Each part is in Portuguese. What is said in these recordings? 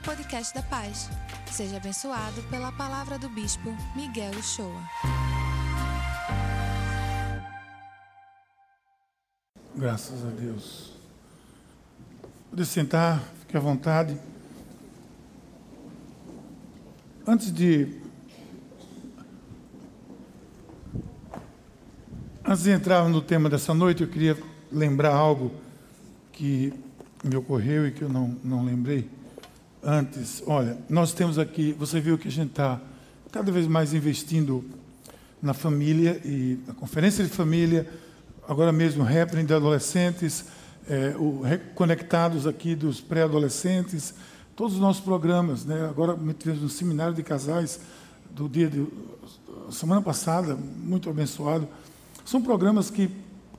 ao podcast da Paz. Seja abençoado pela palavra do Bispo Miguel Uchoa. Graças a Deus. Pode sentar, fique à vontade. Antes de. Antes de entrar no tema dessa noite, eu queria lembrar algo que me ocorreu e que eu não, não lembrei antes. Olha, nós temos aqui, você viu que a gente está cada vez mais investindo na família e na conferência de família, agora mesmo Happening de adolescentes, é, o Reconectados aqui dos pré-adolescentes, todos os nossos programas, né? agora tivemos um seminário de casais do dia de semana passada, muito abençoado. São programas que,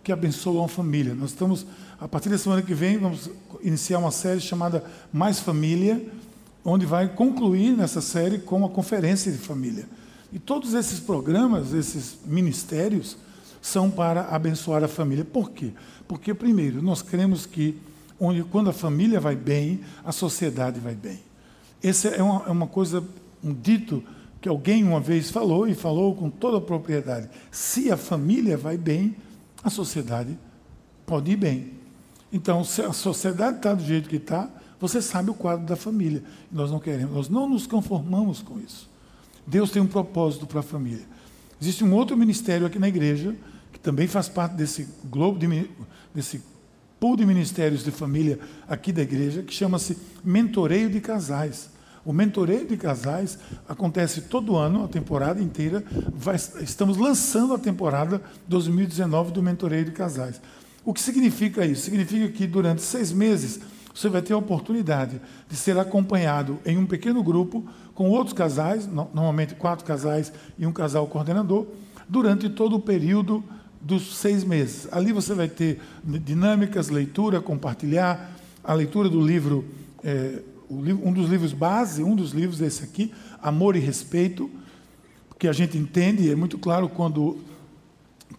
que abençoam a família. Nós estamos a partir da semana que vem, vamos iniciar uma série chamada Mais Família, onde vai concluir nessa série com uma conferência de família. E todos esses programas, esses ministérios, são para abençoar a família. Por quê? Porque, primeiro, nós queremos que, onde, quando a família vai bem, a sociedade vai bem. Essa é uma, é uma coisa, um dito que alguém uma vez falou e falou com toda a propriedade. Se a família vai bem, a sociedade pode ir bem. Então, se a sociedade está do jeito que está, você sabe o quadro da família. Nós não queremos, nós não nos conformamos com isso. Deus tem um propósito para a família. Existe um outro ministério aqui na igreja, que também faz parte desse globo, de, desse pool de ministérios de família aqui da igreja, que chama-se Mentoreio de Casais. O mentoreio de casais acontece todo ano, a temporada inteira. Vai, estamos lançando a temporada 2019 do mentoreio de casais. O que significa isso? Significa que durante seis meses você vai ter a oportunidade de ser acompanhado em um pequeno grupo com outros casais, normalmente quatro casais e um casal coordenador, durante todo o período dos seis meses. Ali você vai ter dinâmicas, leitura, compartilhar, a leitura do livro, é, um dos livros base, um dos livros esse aqui, Amor e Respeito, que a gente entende, é muito claro quando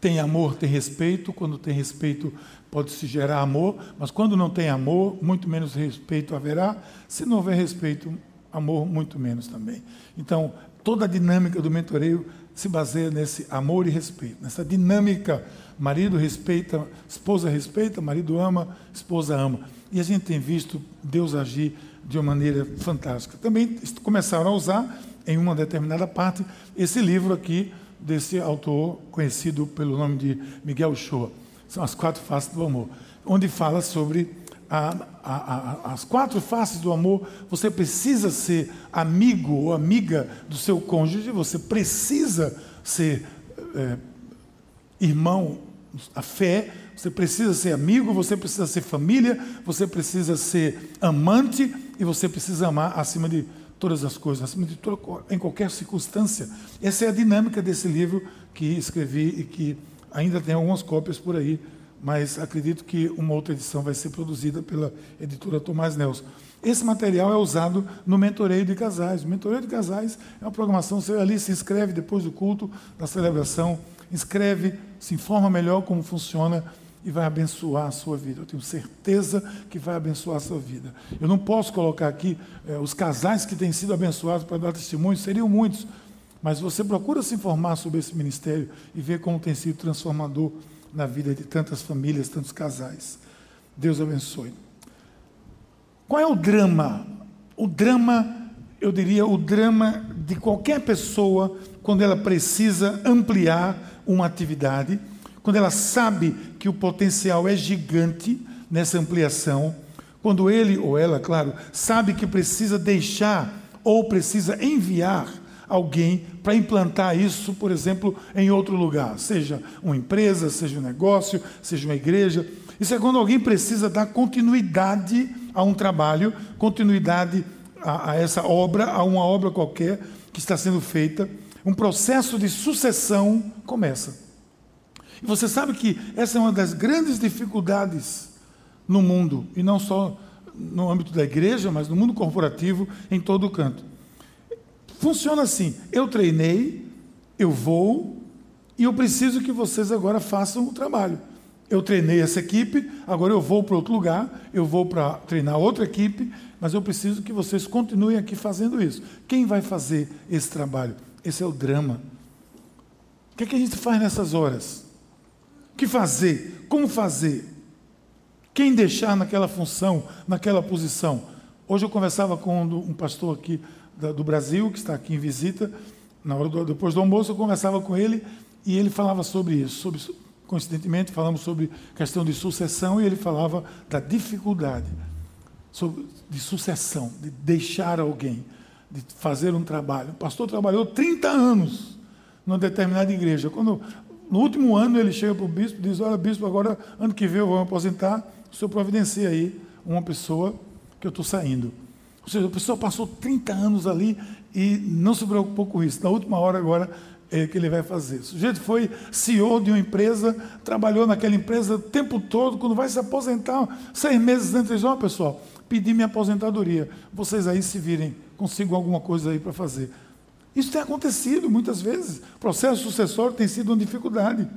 tem amor, tem respeito. Quando tem respeito, pode-se gerar amor. Mas quando não tem amor, muito menos respeito haverá. Se não houver respeito, amor, muito menos também. Então, toda a dinâmica do mentoreio se baseia nesse amor e respeito, nessa dinâmica. Marido respeita, esposa respeita, marido ama, esposa ama. E a gente tem visto Deus agir de uma maneira fantástica. Também começaram a usar, em uma determinada parte, esse livro aqui, desse autor conhecido pelo nome de Miguel Shoa. São as quatro faces do amor, onde fala sobre a, a, a, as quatro faces do amor. Você precisa ser amigo ou amiga do seu cônjuge, você precisa ser é, irmão, a fé, você precisa ser amigo, você precisa ser família, você precisa ser amante e você precisa amar acima de todas as coisas, acima de tudo, em qualquer circunstância. Essa é a dinâmica desse livro que escrevi e que ainda tem algumas cópias por aí, mas acredito que uma outra edição vai ser produzida pela editora Tomás Nelson. Esse material é usado no mentoreio de casais. O mentoreio de casais é uma programação, você ali se inscreve depois do culto, da celebração, inscreve, se informa melhor como funciona e vai abençoar a sua vida. Eu tenho certeza que vai abençoar a sua vida. Eu não posso colocar aqui eh, os casais que têm sido abençoados para dar testemunho, seriam muitos, mas você procura se informar sobre esse ministério e ver como tem sido transformador na vida de tantas famílias, tantos casais. Deus abençoe. Qual é o drama? O drama, eu diria, o drama de qualquer pessoa quando ela precisa ampliar uma atividade quando ela sabe que o potencial é gigante nessa ampliação, quando ele ou ela, claro, sabe que precisa deixar ou precisa enviar alguém para implantar isso, por exemplo, em outro lugar, seja uma empresa, seja um negócio, seja uma igreja. Isso é quando alguém precisa dar continuidade a um trabalho, continuidade a, a essa obra, a uma obra qualquer que está sendo feita. Um processo de sucessão começa. E você sabe que essa é uma das grandes dificuldades no mundo, e não só no âmbito da igreja, mas no mundo corporativo, em todo canto. Funciona assim: eu treinei, eu vou, e eu preciso que vocês agora façam o trabalho. Eu treinei essa equipe, agora eu vou para outro lugar, eu vou para treinar outra equipe, mas eu preciso que vocês continuem aqui fazendo isso. Quem vai fazer esse trabalho? Esse é o drama. O que, é que a gente faz nessas horas? O que fazer? Como fazer? Quem deixar naquela função, naquela posição? Hoje eu conversava com um pastor aqui do Brasil, que está aqui em visita, na hora do, depois do almoço eu conversava com ele e ele falava sobre isso, sobre coincidentemente, falamos sobre questão de sucessão e ele falava da dificuldade sobre, de sucessão, de deixar alguém, de fazer um trabalho. O pastor trabalhou 30 anos numa determinada igreja. Quando, no último ano, ele chega para o bispo e diz: Olha, bispo, agora, ano que vem eu vou me aposentar, o senhor providencia aí uma pessoa que eu estou saindo. Ou seja, a pessoa passou 30 anos ali e não se preocupou com isso. Na última hora, agora, é, que ele vai fazer. O sujeito foi CEO de uma empresa, trabalhou naquela empresa o tempo todo, quando vai se aposentar, seis meses antes, diz, oh, pessoal, pedi minha aposentadoria, vocês aí se virem, consigam alguma coisa aí para fazer. Isso tem acontecido muitas vezes. O processo sucessório tem sido uma dificuldade.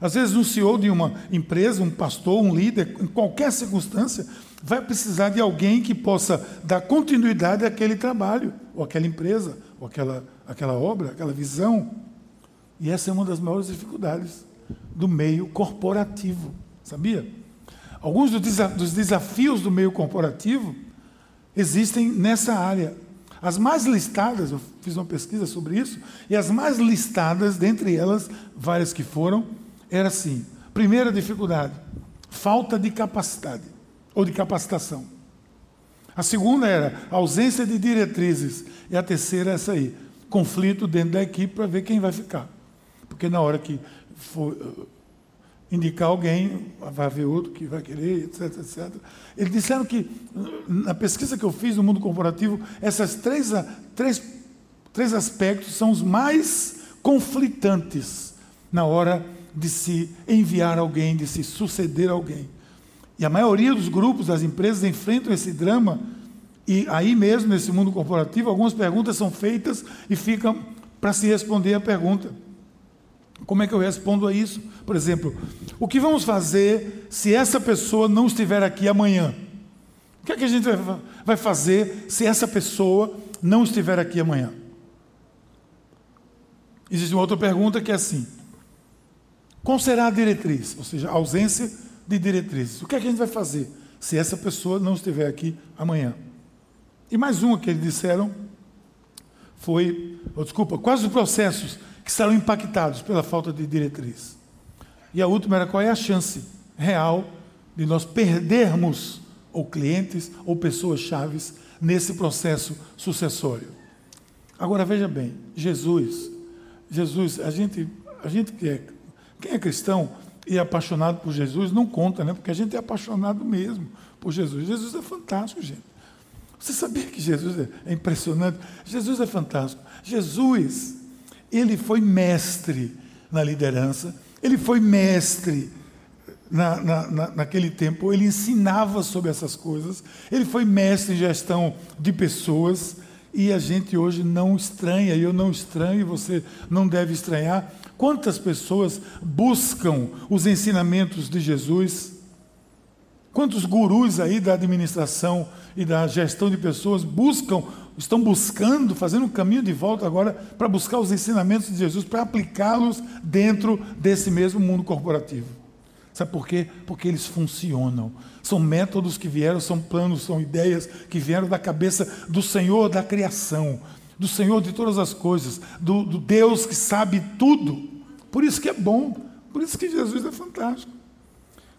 Às vezes, um CEO de uma empresa, um pastor, um líder, em qualquer circunstância, vai precisar de alguém que possa dar continuidade àquele trabalho, ou àquela empresa, ou àquela aquela obra, aquela visão. E essa é uma das maiores dificuldades do meio corporativo, sabia? Alguns dos desafios do meio corporativo existem nessa área. As mais listadas, eu fiz uma pesquisa sobre isso, e as mais listadas, dentre elas, várias que foram, era assim: primeira dificuldade, falta de capacidade ou de capacitação. A segunda era ausência de diretrizes. E a terceira é essa aí, conflito dentro da equipe para ver quem vai ficar. Porque na hora que for indicar alguém, vai haver outro que vai querer, etc, etc. Eles disseram que, na pesquisa que eu fiz no mundo corporativo, esses três, três, três aspectos são os mais conflitantes na hora de se enviar alguém, de se suceder alguém. E a maioria dos grupos, das empresas, enfrentam esse drama e aí mesmo, nesse mundo corporativo, algumas perguntas são feitas e ficam para se responder a pergunta. Como é que eu respondo a isso? Por exemplo, o que vamos fazer se essa pessoa não estiver aqui amanhã? O que é que a gente vai fazer se essa pessoa não estiver aqui amanhã? Existe uma outra pergunta que é assim: qual será a diretriz? Ou seja, a ausência de diretrizes. O que é que a gente vai fazer se essa pessoa não estiver aqui amanhã? E mais uma que eles disseram foi, oh, desculpa, quais os processos que serão impactados pela falta de diretriz? E a última era qual é a chance real de nós perdermos ou clientes ou pessoas chaves nesse processo sucessório. Agora veja bem, Jesus, Jesus, a gente, a gente que é, quem é cristão e é apaixonado por Jesus não conta, né? Porque a gente é apaixonado mesmo por Jesus. Jesus é fantástico, gente. Você sabia que Jesus é, é impressionante? Jesus é fantástico. Jesus, ele foi mestre na liderança, ele foi mestre na, na, na, naquele tempo, ele ensinava sobre essas coisas, ele foi mestre em gestão de pessoas, e a gente hoje não estranha, e eu não estranho, você não deve estranhar. Quantas pessoas buscam os ensinamentos de Jesus? Quantos gurus aí da administração e da gestão de pessoas buscam, estão buscando, fazendo um caminho de volta agora para buscar os ensinamentos de Jesus, para aplicá-los dentro desse mesmo mundo corporativo. Sabe por quê? Porque eles funcionam. São métodos que vieram, são planos, são ideias que vieram da cabeça do Senhor da criação, do Senhor de todas as coisas, do, do Deus que sabe tudo. Por isso que é bom, por isso que Jesus é fantástico.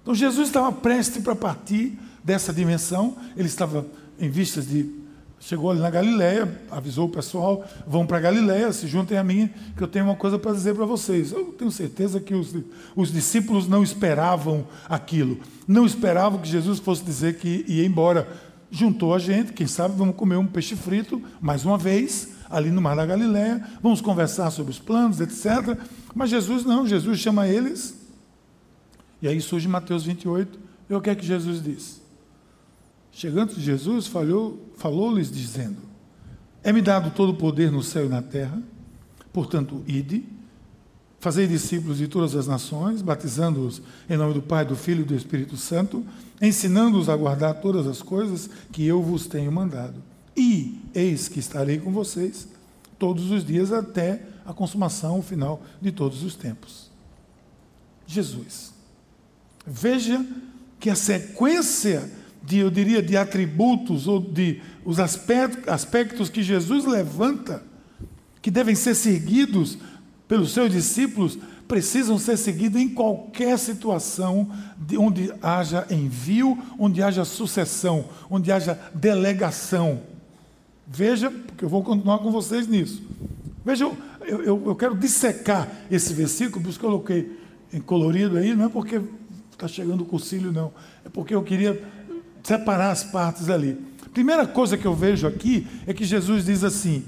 Então Jesus estava prestes para partir dessa dimensão, ele estava em vistas de. Chegou ali na Galileia, avisou o pessoal: vão para Galileia, se juntem a mim, que eu tenho uma coisa para dizer para vocês. Eu tenho certeza que os, os discípulos não esperavam aquilo, não esperavam que Jesus fosse dizer que ia embora. Juntou a gente, quem sabe vamos comer um peixe frito, mais uma vez, ali no Mar da Galileia, vamos conversar sobre os planos, etc. Mas Jesus não, Jesus chama eles e aí surge Mateus 28, e o que é que Jesus diz? Chegando Jesus, falou-lhes dizendo: É-me dado todo o poder no céu e na terra, portanto, ide, Fazei discípulos de todas as nações, batizando-os em nome do Pai, do Filho e do Espírito Santo, ensinando-os a guardar todas as coisas que eu vos tenho mandado. E eis que estarei com vocês todos os dias até a consumação, o final de todos os tempos. Jesus. Veja que a sequência de, eu diria, de atributos ou de os aspectos que Jesus levanta, que devem ser seguidos pelos seus discípulos, precisam ser seguidos em qualquer situação de onde haja envio, onde haja sucessão, onde haja delegação. Veja, porque eu vou continuar com vocês nisso. Veja, eu, eu, eu quero dissecar esse versículo, por isso que eu coloquei em colorido aí, não é porque está chegando o concílio, não. É porque eu queria separar as partes ali. Primeira coisa que eu vejo aqui é que Jesus diz assim: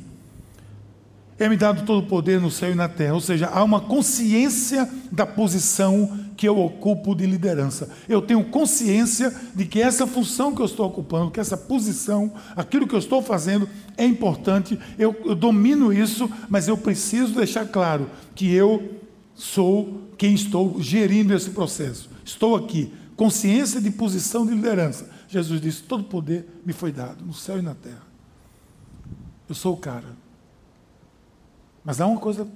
É-me dado todo o poder no céu e na terra. Ou seja, há uma consciência da posição que eu ocupo de liderança. Eu tenho consciência de que essa função que eu estou ocupando, que essa posição, aquilo que eu estou fazendo é importante. Eu, eu domino isso, mas eu preciso deixar claro que eu sou quem estou gerindo esse processo. Estou aqui, consciência de posição de liderança. Jesus disse: Todo poder me foi dado, no céu e na terra. Eu sou o cara. Mas há uma coisa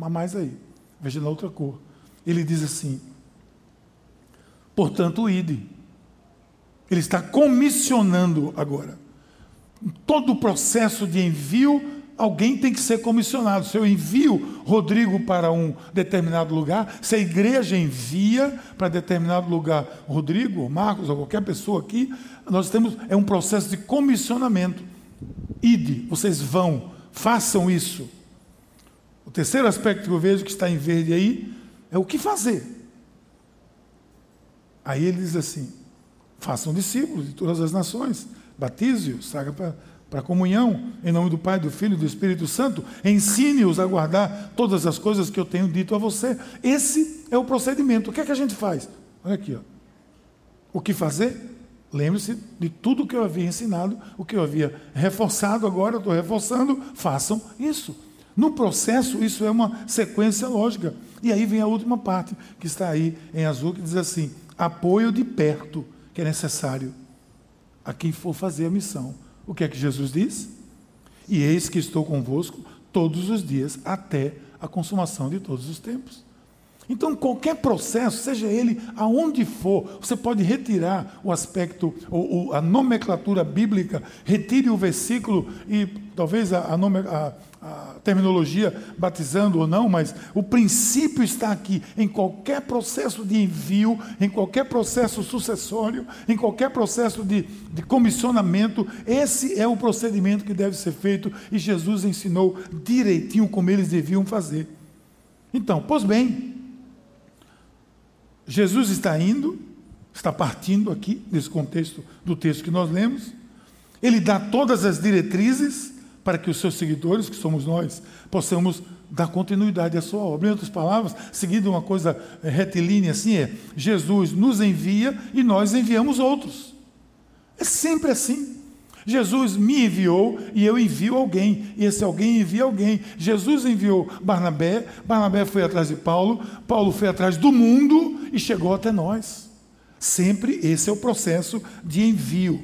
a mais aí. Veja na outra cor. Ele diz assim: Portanto, ide. Ele está comissionando agora. Todo o processo de envio alguém tem que ser comissionado. Se eu envio Rodrigo para um determinado lugar, se a igreja envia para determinado lugar Rodrigo, Marcos, ou qualquer pessoa aqui, nós temos é um processo de comissionamento. Ide, vocês vão, façam isso. O terceiro aspecto que eu vejo que está em verde aí é o que fazer. Aí ele diz assim: façam discípulos de todas as nações, batize-os, traga para para a comunhão, em nome do Pai, do Filho e do Espírito Santo, ensine-os a guardar todas as coisas que eu tenho dito a você. Esse é o procedimento. O que é que a gente faz? Olha aqui, ó. O que fazer? Lembre-se de tudo que eu havia ensinado, o que eu havia reforçado agora, estou reforçando, façam isso. No processo, isso é uma sequência lógica. E aí vem a última parte, que está aí em azul, que diz assim: apoio de perto, que é necessário a quem for fazer a missão. O que é que Jesus diz? E eis que estou convosco todos os dias até a consumação de todos os tempos. Então, qualquer processo, seja ele aonde for, você pode retirar o aspecto, ou, a nomenclatura bíblica, retire o versículo e talvez a, a, a, terminologia batizando ou não, mas o princípio está aqui. Em qualquer processo de envio, em qualquer processo sucessório, em qualquer processo de, de comissionamento, esse é o procedimento que deve ser feito e Jesus ensinou direitinho como eles deviam fazer. Então, pois bem, Jesus está indo, está partindo aqui, nesse contexto do texto que nós lemos. Ele dá todas as diretrizes para que os seus seguidores, que somos nós, possamos dar continuidade à sua obra. Em outras palavras, seguindo uma coisa eh, retilínea assim, é: Jesus nos envia e nós enviamos outros. É sempre assim. Jesus me enviou e eu envio alguém, e esse alguém envia alguém. Jesus enviou Barnabé, Barnabé foi atrás de Paulo, Paulo foi atrás do mundo e chegou até nós. Sempre esse é o processo de envio.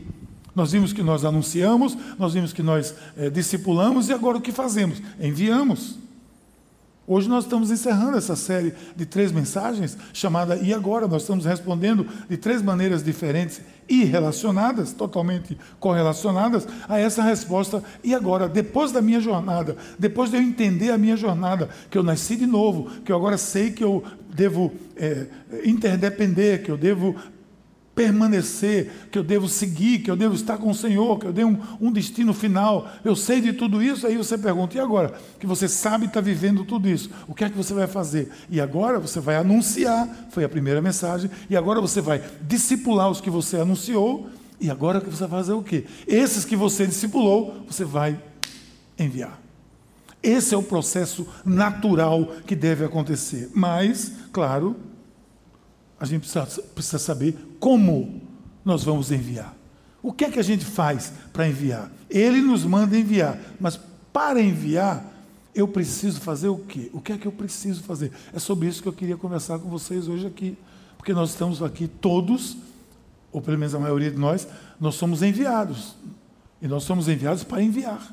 Nós vimos que nós anunciamos, nós vimos que nós é, discipulamos e agora o que fazemos? Enviamos. Hoje nós estamos encerrando essa série de três mensagens chamada E Agora? Nós estamos respondendo de três maneiras diferentes e relacionadas, totalmente correlacionadas a essa resposta. E agora? Depois da minha jornada, depois de eu entender a minha jornada, que eu nasci de novo, que eu agora sei que eu devo é, interdepender, que eu devo permanecer, que eu devo seguir, que eu devo estar com o Senhor, que eu devo um, um destino final. Eu sei de tudo isso, aí você pergunta, e agora? Que você sabe estar vivendo tudo isso, o que é que você vai fazer? E agora você vai anunciar, foi a primeira mensagem, e agora você vai discipular os que você anunciou, e agora que você vai fazer o quê? Esses que você discipulou, você vai enviar. Esse é o processo natural que deve acontecer. Mas, claro, a gente precisa, precisa saber como nós vamos enviar. O que é que a gente faz para enviar? Ele nos manda enviar, mas para enviar, Eu preciso fazer o quê? O que é que eu preciso fazer? É sobre isso que eu queria conversar com vocês hoje aqui. Porque nós estamos aqui todos, ou pelo menos a maioria de nós, nós somos enviados. E nós somos enviados para enviar.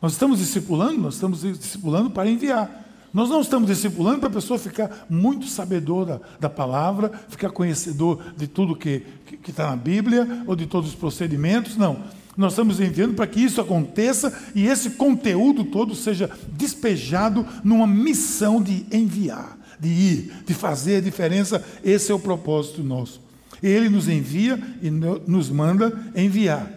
Nós estamos discipulando, nós estamos discipulando para enviar. Nós não estamos discipulando para a pessoa ficar muito sabedora da palavra, ficar conhecedor de tudo que está na Bíblia ou de todos os procedimentos, não. Nós estamos enviando para que isso aconteça e esse conteúdo todo seja despejado numa missão de enviar, de ir, de fazer a diferença. Esse é o propósito nosso. Ele nos envia e nos manda enviar.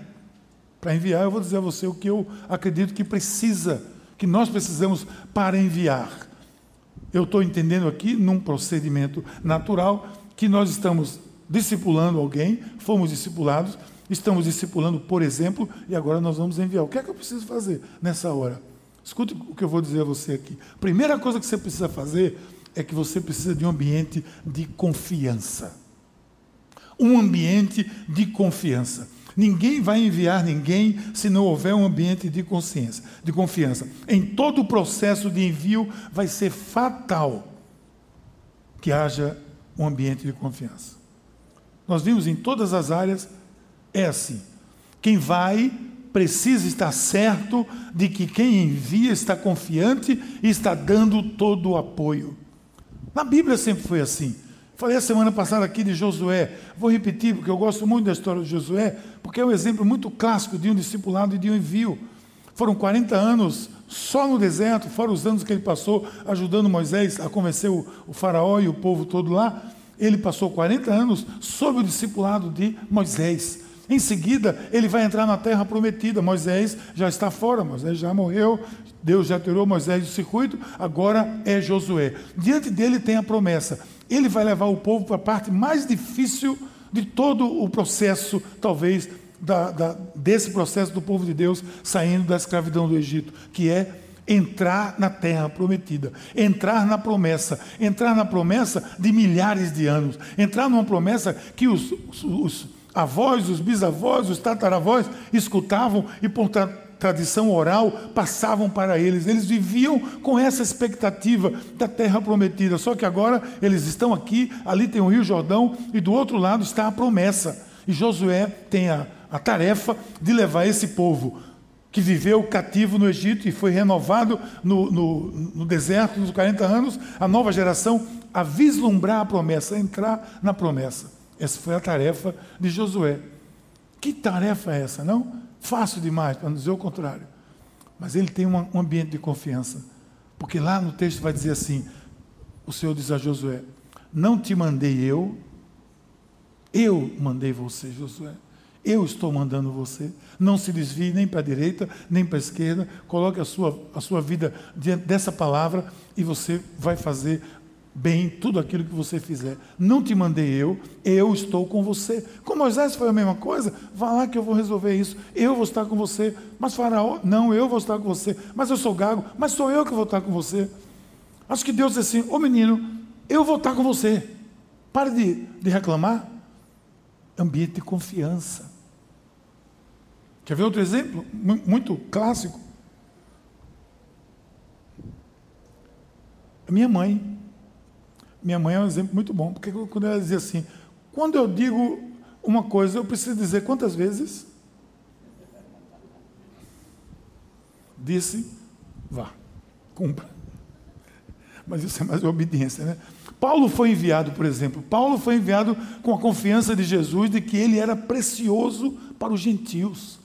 Para enviar, eu vou dizer a você o que eu acredito que precisa, que nós precisamos para enviar. Eu estou entendendo aqui, num procedimento natural, que nós estamos discipulando alguém, fomos discipulados, estamos discipulando, por exemplo, e agora nós vamos enviar. O que é que eu preciso fazer nessa hora? Escute o que eu vou dizer a você aqui. Primeira coisa que você precisa fazer é que você precisa de um ambiente de confiança. Um ambiente de confiança. Ninguém vai enviar ninguém se não houver um ambiente de consciência, de confiança. Em todo o processo de envio vai ser fatal que haja um ambiente de confiança. Nós vimos em todas as áreas é assim. Quem vai precisa estar certo de que quem envia está confiante e está dando todo o apoio. Na Bíblia sempre foi assim. Falei a semana passada aqui de Josué. Vou repetir, porque eu gosto muito da história de Josué, porque é um exemplo muito clássico de um discipulado e de um envio. Foram 40 anos só no deserto, fora os anos que ele passou ajudando Moisés a convencer o, o faraó e o povo todo lá. Ele passou 40 anos sob o discipulado de Moisés. Em seguida, ele vai entrar na terra prometida. Moisés já está fora, Moisés já morreu, Deus já tirou Moisés do circuito, agora é Josué. Diante dele tem a promessa ele vai levar o povo para a parte mais difícil de todo o processo, talvez, da, da, desse processo do povo de Deus saindo da escravidão do Egito, que é entrar na terra prometida, entrar na promessa, entrar na promessa de milhares de anos, entrar numa promessa que os, os, os avós, os bisavós, os tataravós escutavam e, portanto, tradição oral passavam para eles. Eles viviam com essa expectativa da terra prometida. Só que agora eles estão aqui, ali tem o Rio Jordão e do outro lado está a promessa. E Josué tem a, a tarefa de levar esse povo que viveu cativo no Egito e foi renovado no, no, no deserto nos 40 anos, a nova geração, a vislumbrar a promessa, a entrar na promessa. Essa foi a tarefa de Josué. Que tarefa é essa, não? Fácil demais, para dizer o contrário. Mas ele tem um ambiente de confiança. Porque lá no texto vai dizer assim: o Senhor diz a Josué: Não te mandei eu, eu mandei você, Josué. Eu estou mandando você. Não se desvie nem para a direita, nem para a esquerda. Coloque a sua, a sua vida diante dessa palavra e você vai fazer bem tudo aquilo que você fizer. Não te mandei eu, eu estou com você. Com Moisés foi a mesma coisa. Vá lá que eu vou resolver isso. Eu vou estar com você. Mas Faraó, não, eu vou estar com você. Mas eu sou gago, mas sou eu que vou estar com você. Acho que Deus disse assim: Ô menino, eu vou estar com você. Pare de, de reclamar. Ambiente de confiança. Quer ver outro exemplo? Muito clássico. Minha mãe minha mãe é um exemplo muito bom, porque quando ela dizia assim: quando eu digo uma coisa, eu preciso dizer quantas vezes? Disse, vá, cumpra. Mas isso é mais obediência, né? Paulo foi enviado, por exemplo, Paulo foi enviado com a confiança de Jesus de que ele era precioso para os gentios.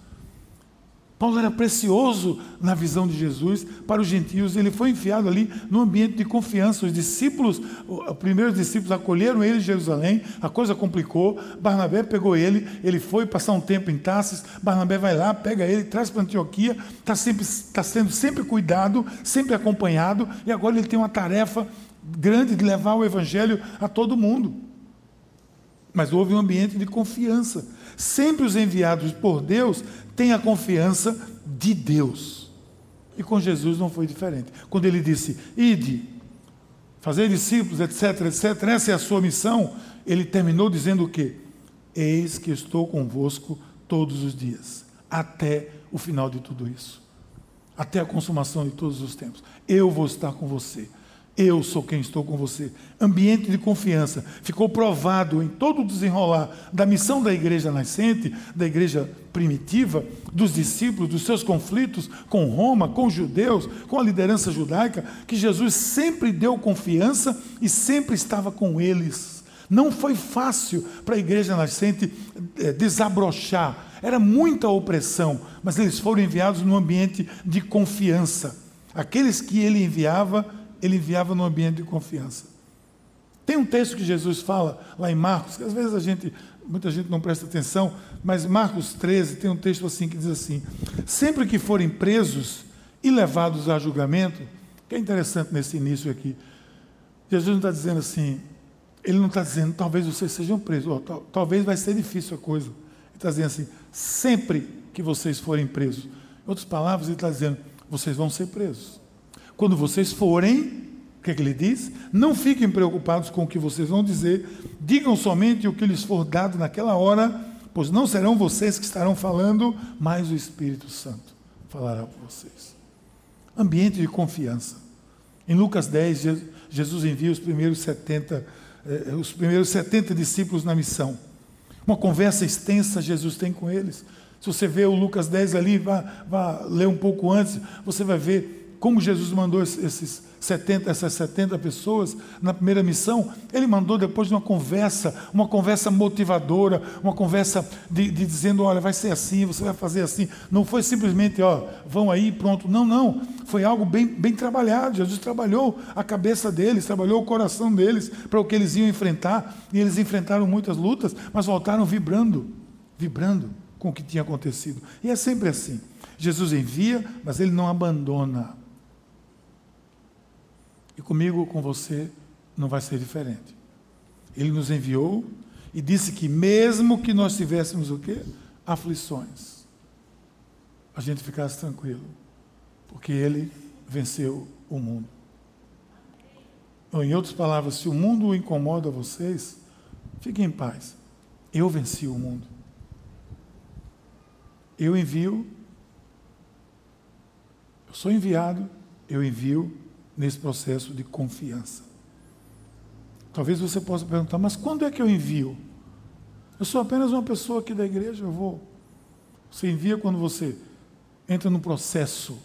Paulo era precioso na visão de Jesus para os gentios, ele foi enfiado ali no ambiente de confiança. Os discípulos, os primeiros discípulos acolheram ele em Jerusalém, a coisa complicou. Barnabé pegou ele, ele foi passar um tempo em Tarsis. Barnabé vai lá, pega ele, traz para Antioquia, está tá sendo sempre cuidado, sempre acompanhado, e agora ele tem uma tarefa grande de levar o evangelho a todo mundo. Mas houve um ambiente de confiança. Sempre os enviados por Deus têm a confiança de Deus. E com Jesus não foi diferente. Quando ele disse, ide, fazer discípulos, etc, etc, essa é a sua missão, ele terminou dizendo o quê? Eis que estou convosco todos os dias, até o final de tudo isso. até a consumação de todos os tempos. Eu vou estar com você. Eu sou quem estou com você. Ambiente de confiança. Ficou provado em todo o desenrolar da missão da igreja nascente, da igreja primitiva, dos discípulos, dos seus conflitos com Roma, com os judeus, com a liderança judaica, que Jesus sempre deu confiança e sempre estava com eles. Não foi fácil para a igreja nascente é, desabrochar, era muita opressão, mas eles foram enviados num ambiente de confiança. Aqueles que ele enviava, ele enviava num ambiente de confiança. Tem um texto que Jesus fala lá em Marcos, que às vezes a gente, muita gente não presta atenção, mas Marcos 13 tem um texto assim que diz assim: Sempre que forem presos e levados a julgamento, que é interessante nesse início aqui, Jesus não está dizendo assim, ele não está dizendo talvez vocês sejam presos, ou, talvez vai ser difícil a coisa. Ele está dizendo assim, sempre que vocês forem presos. Em outras palavras, ele está dizendo, vocês vão ser presos. Quando vocês forem, o que, é que ele diz? Não fiquem preocupados com o que vocês vão dizer, digam somente o que lhes for dado naquela hora, pois não serão vocês que estarão falando, mas o Espírito Santo falará por vocês. Ambiente de confiança. Em Lucas 10, Jesus envia os primeiros 70, eh, os primeiros 70 discípulos na missão. Uma conversa extensa Jesus tem com eles. Se você vê o Lucas 10 ali, vá, vá ler um pouco antes, você vai ver como Jesus mandou esses 70, essas 70 pessoas na primeira missão, ele mandou depois de uma conversa, uma conversa motivadora, uma conversa de, de, dizendo, olha, vai ser assim, você vai fazer assim. Não foi simplesmente, ó, vão aí, pronto. Não, não. Foi algo bem, bem trabalhado. Jesus trabalhou a cabeça deles, trabalhou o coração deles para o que eles iam enfrentar. E eles enfrentaram muitas lutas, mas voltaram vibrando, vibrando com o que tinha acontecido. E é sempre assim. Jesus envia, mas ele não abandona. E comigo, com você, não vai ser diferente. Ele nos enviou e disse que mesmo que nós tivéssemos o quê? Aflições, a gente ficasse tranquilo, porque ele venceu o mundo. Ou, em outras palavras, se o mundo incomoda vocês, fiquem em paz. Eu venci o mundo. Eu envio, eu sou enviado, eu envio nesse processo de confiança. Talvez você possa perguntar, mas quando é que eu envio? Eu sou apenas uma pessoa aqui da igreja, eu vou. Você envia quando você entra no processo,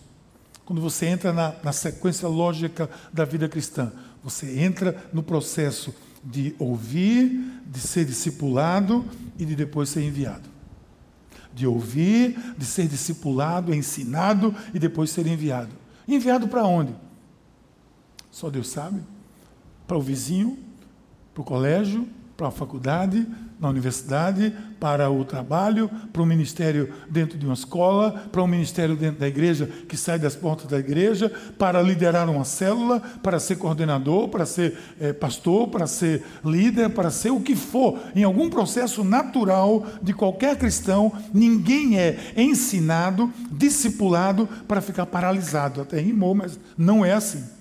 quando você entra na, na sequência lógica da vida cristã. Você entra no processo de ouvir, de ser discipulado e de depois ser enviado. De ouvir, de ser discipulado, ensinado e depois ser enviado. Enviado para onde? Só Deus sabe. Para o vizinho, para o colégio, para a faculdade, na universidade, para o trabalho, para o ministério dentro de uma escola, para um ministério dentro da igreja que sai das portas da igreja, para liderar uma célula, para ser coordenador, para ser é, pastor, para ser líder, para ser o que for. Em algum processo natural de qualquer cristão, ninguém é ensinado, discipulado para ficar paralisado. Até rimou, mas não é assim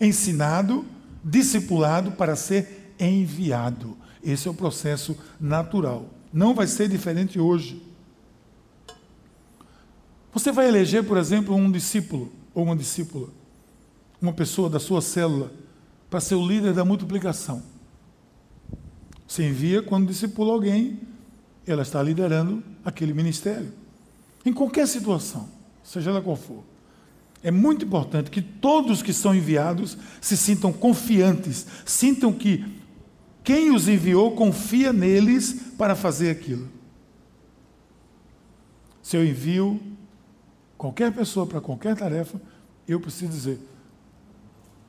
ensinado, discipulado para ser enviado. Esse é o processo natural. Não vai ser diferente hoje. Você vai eleger, por exemplo, um discípulo ou uma discípula, uma pessoa da sua célula, para ser o líder da multiplicação. Você envia quando discipula alguém, ela está liderando aquele ministério. Em qualquer situação, seja ela qual for. É muito importante que todos que são enviados se sintam confiantes, sintam que quem os enviou confia neles para fazer aquilo. Se eu envio qualquer pessoa para qualquer tarefa, eu preciso dizer: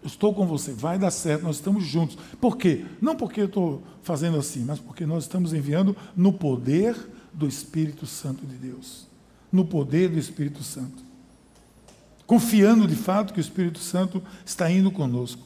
estou com você, vai dar certo, nós estamos juntos. Por quê? Não porque eu estou fazendo assim, mas porque nós estamos enviando no poder do Espírito Santo de Deus. No poder do Espírito Santo confiando de fato que o Espírito Santo está indo conosco.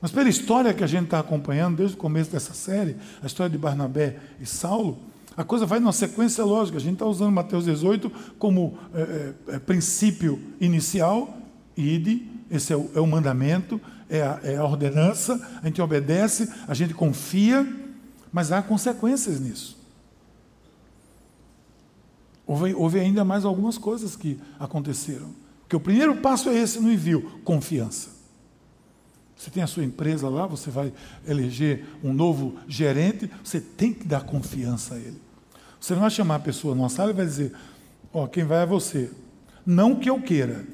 Mas pela história que a gente está acompanhando desde o começo dessa série, a história de Barnabé e Saulo, a coisa vai numa sequência lógica. A gente está usando Mateus 18 como é, é, princípio inicial, ide, esse é o, é o mandamento, é a, é a ordenança, a gente obedece, a gente confia, mas há consequências nisso. Houve, houve ainda mais algumas coisas que aconteceram. Porque o primeiro passo é esse no envio: confiança. Você tem a sua empresa lá, você vai eleger um novo gerente, você tem que dar confiança a ele. Você não vai chamar a pessoa numa sala e vai dizer: Ó, oh, quem vai é você. Não que eu queira,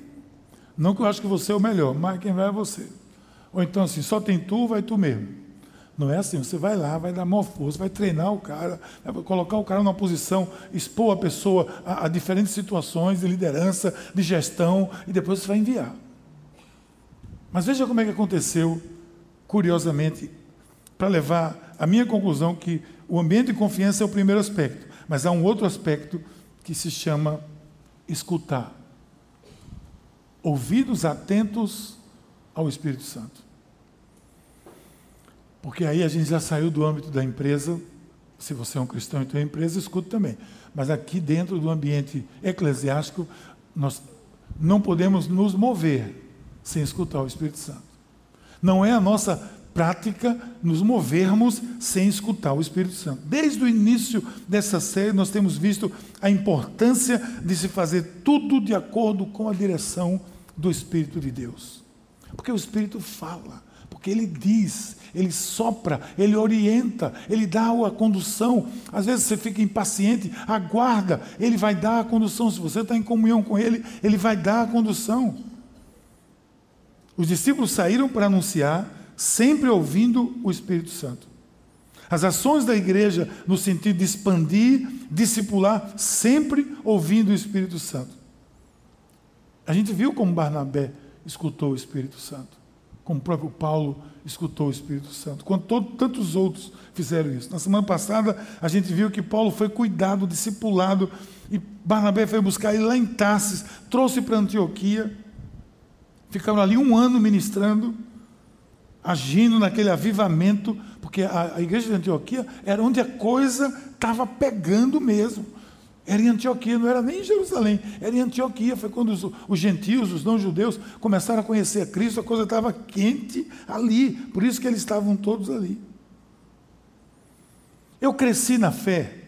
não que eu acho que você é o melhor, mas quem vai é você. Ou então assim, só tem tu, vai tu mesmo. Não é assim, você vai lá, vai dar maior força, vai treinar o cara, vai colocar o cara numa posição, expor a pessoa a, a diferentes situações de liderança, de gestão, e depois você vai enviar. Mas veja como é que aconteceu, curiosamente, para levar a minha conclusão que o ambiente de confiança é o primeiro aspecto, mas há um outro aspecto que se chama escutar. Ouvidos atentos ao Espírito Santo. Porque aí a gente já saiu do âmbito da empresa. Se você é um cristão e tem empresa, escuta também. Mas aqui dentro do ambiente eclesiástico, nós não podemos nos mover sem escutar o Espírito Santo. Não é a nossa prática nos movermos sem escutar o Espírito Santo. Desde o início dessa série, nós temos visto a importância de se fazer tudo de acordo com a direção do Espírito de Deus. Porque o Espírito fala, porque ele diz, ele sopra, ele orienta, ele dá a condução. Às vezes você fica impaciente, aguarda, ele vai dar a condução. Se você está em comunhão com ele, ele vai dar a condução. Os discípulos saíram para anunciar, sempre ouvindo o Espírito Santo. As ações da igreja, no sentido de expandir, discipular, sempre ouvindo o Espírito Santo. A gente viu como Barnabé escutou o Espírito Santo, como o próprio Paulo escutou o Espírito Santo, quando todo, tantos outros fizeram isso. Na semana passada, a gente viu que Paulo foi cuidado, discipulado, e Barnabé foi buscar ele lá em Tarsis, trouxe para Antioquia, ficaram ali um ano ministrando, agindo naquele avivamento, porque a, a igreja de Antioquia era onde a coisa estava pegando mesmo. Era em Antioquia, não era nem em Jerusalém, era em Antioquia. Foi quando os, os gentios, os não-judeus, começaram a conhecer a Cristo, a coisa estava quente ali, por isso que eles estavam todos ali. Eu cresci na fé,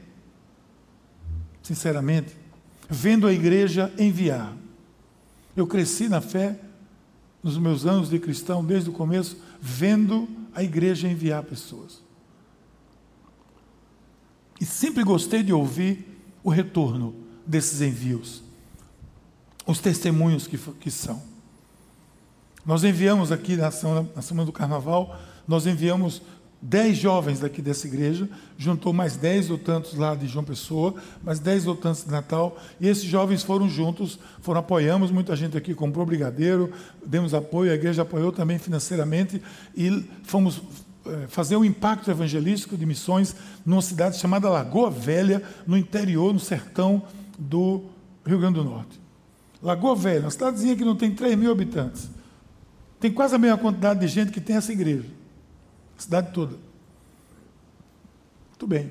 sinceramente, vendo a igreja enviar. Eu cresci na fé, nos meus anos de cristão, desde o começo, vendo a igreja enviar pessoas. E sempre gostei de ouvir o retorno desses envios, os testemunhos que, que são. Nós enviamos aqui na semana, na semana do carnaval, nós enviamos dez jovens daqui dessa igreja, juntou mais dez ou tantos lá de João Pessoa, mais dez ou tantos de Natal, e esses jovens foram juntos, foram apoiamos, muita gente aqui comprou brigadeiro, demos apoio, a igreja apoiou também financeiramente, e fomos fazer um impacto evangelístico de missões numa cidade chamada Lagoa Velha, no interior, no sertão do Rio Grande do Norte. Lagoa Velha, uma cidadezinha que não tem 3 mil habitantes. Tem quase a mesma quantidade de gente que tem essa igreja. A cidade toda. Muito bem.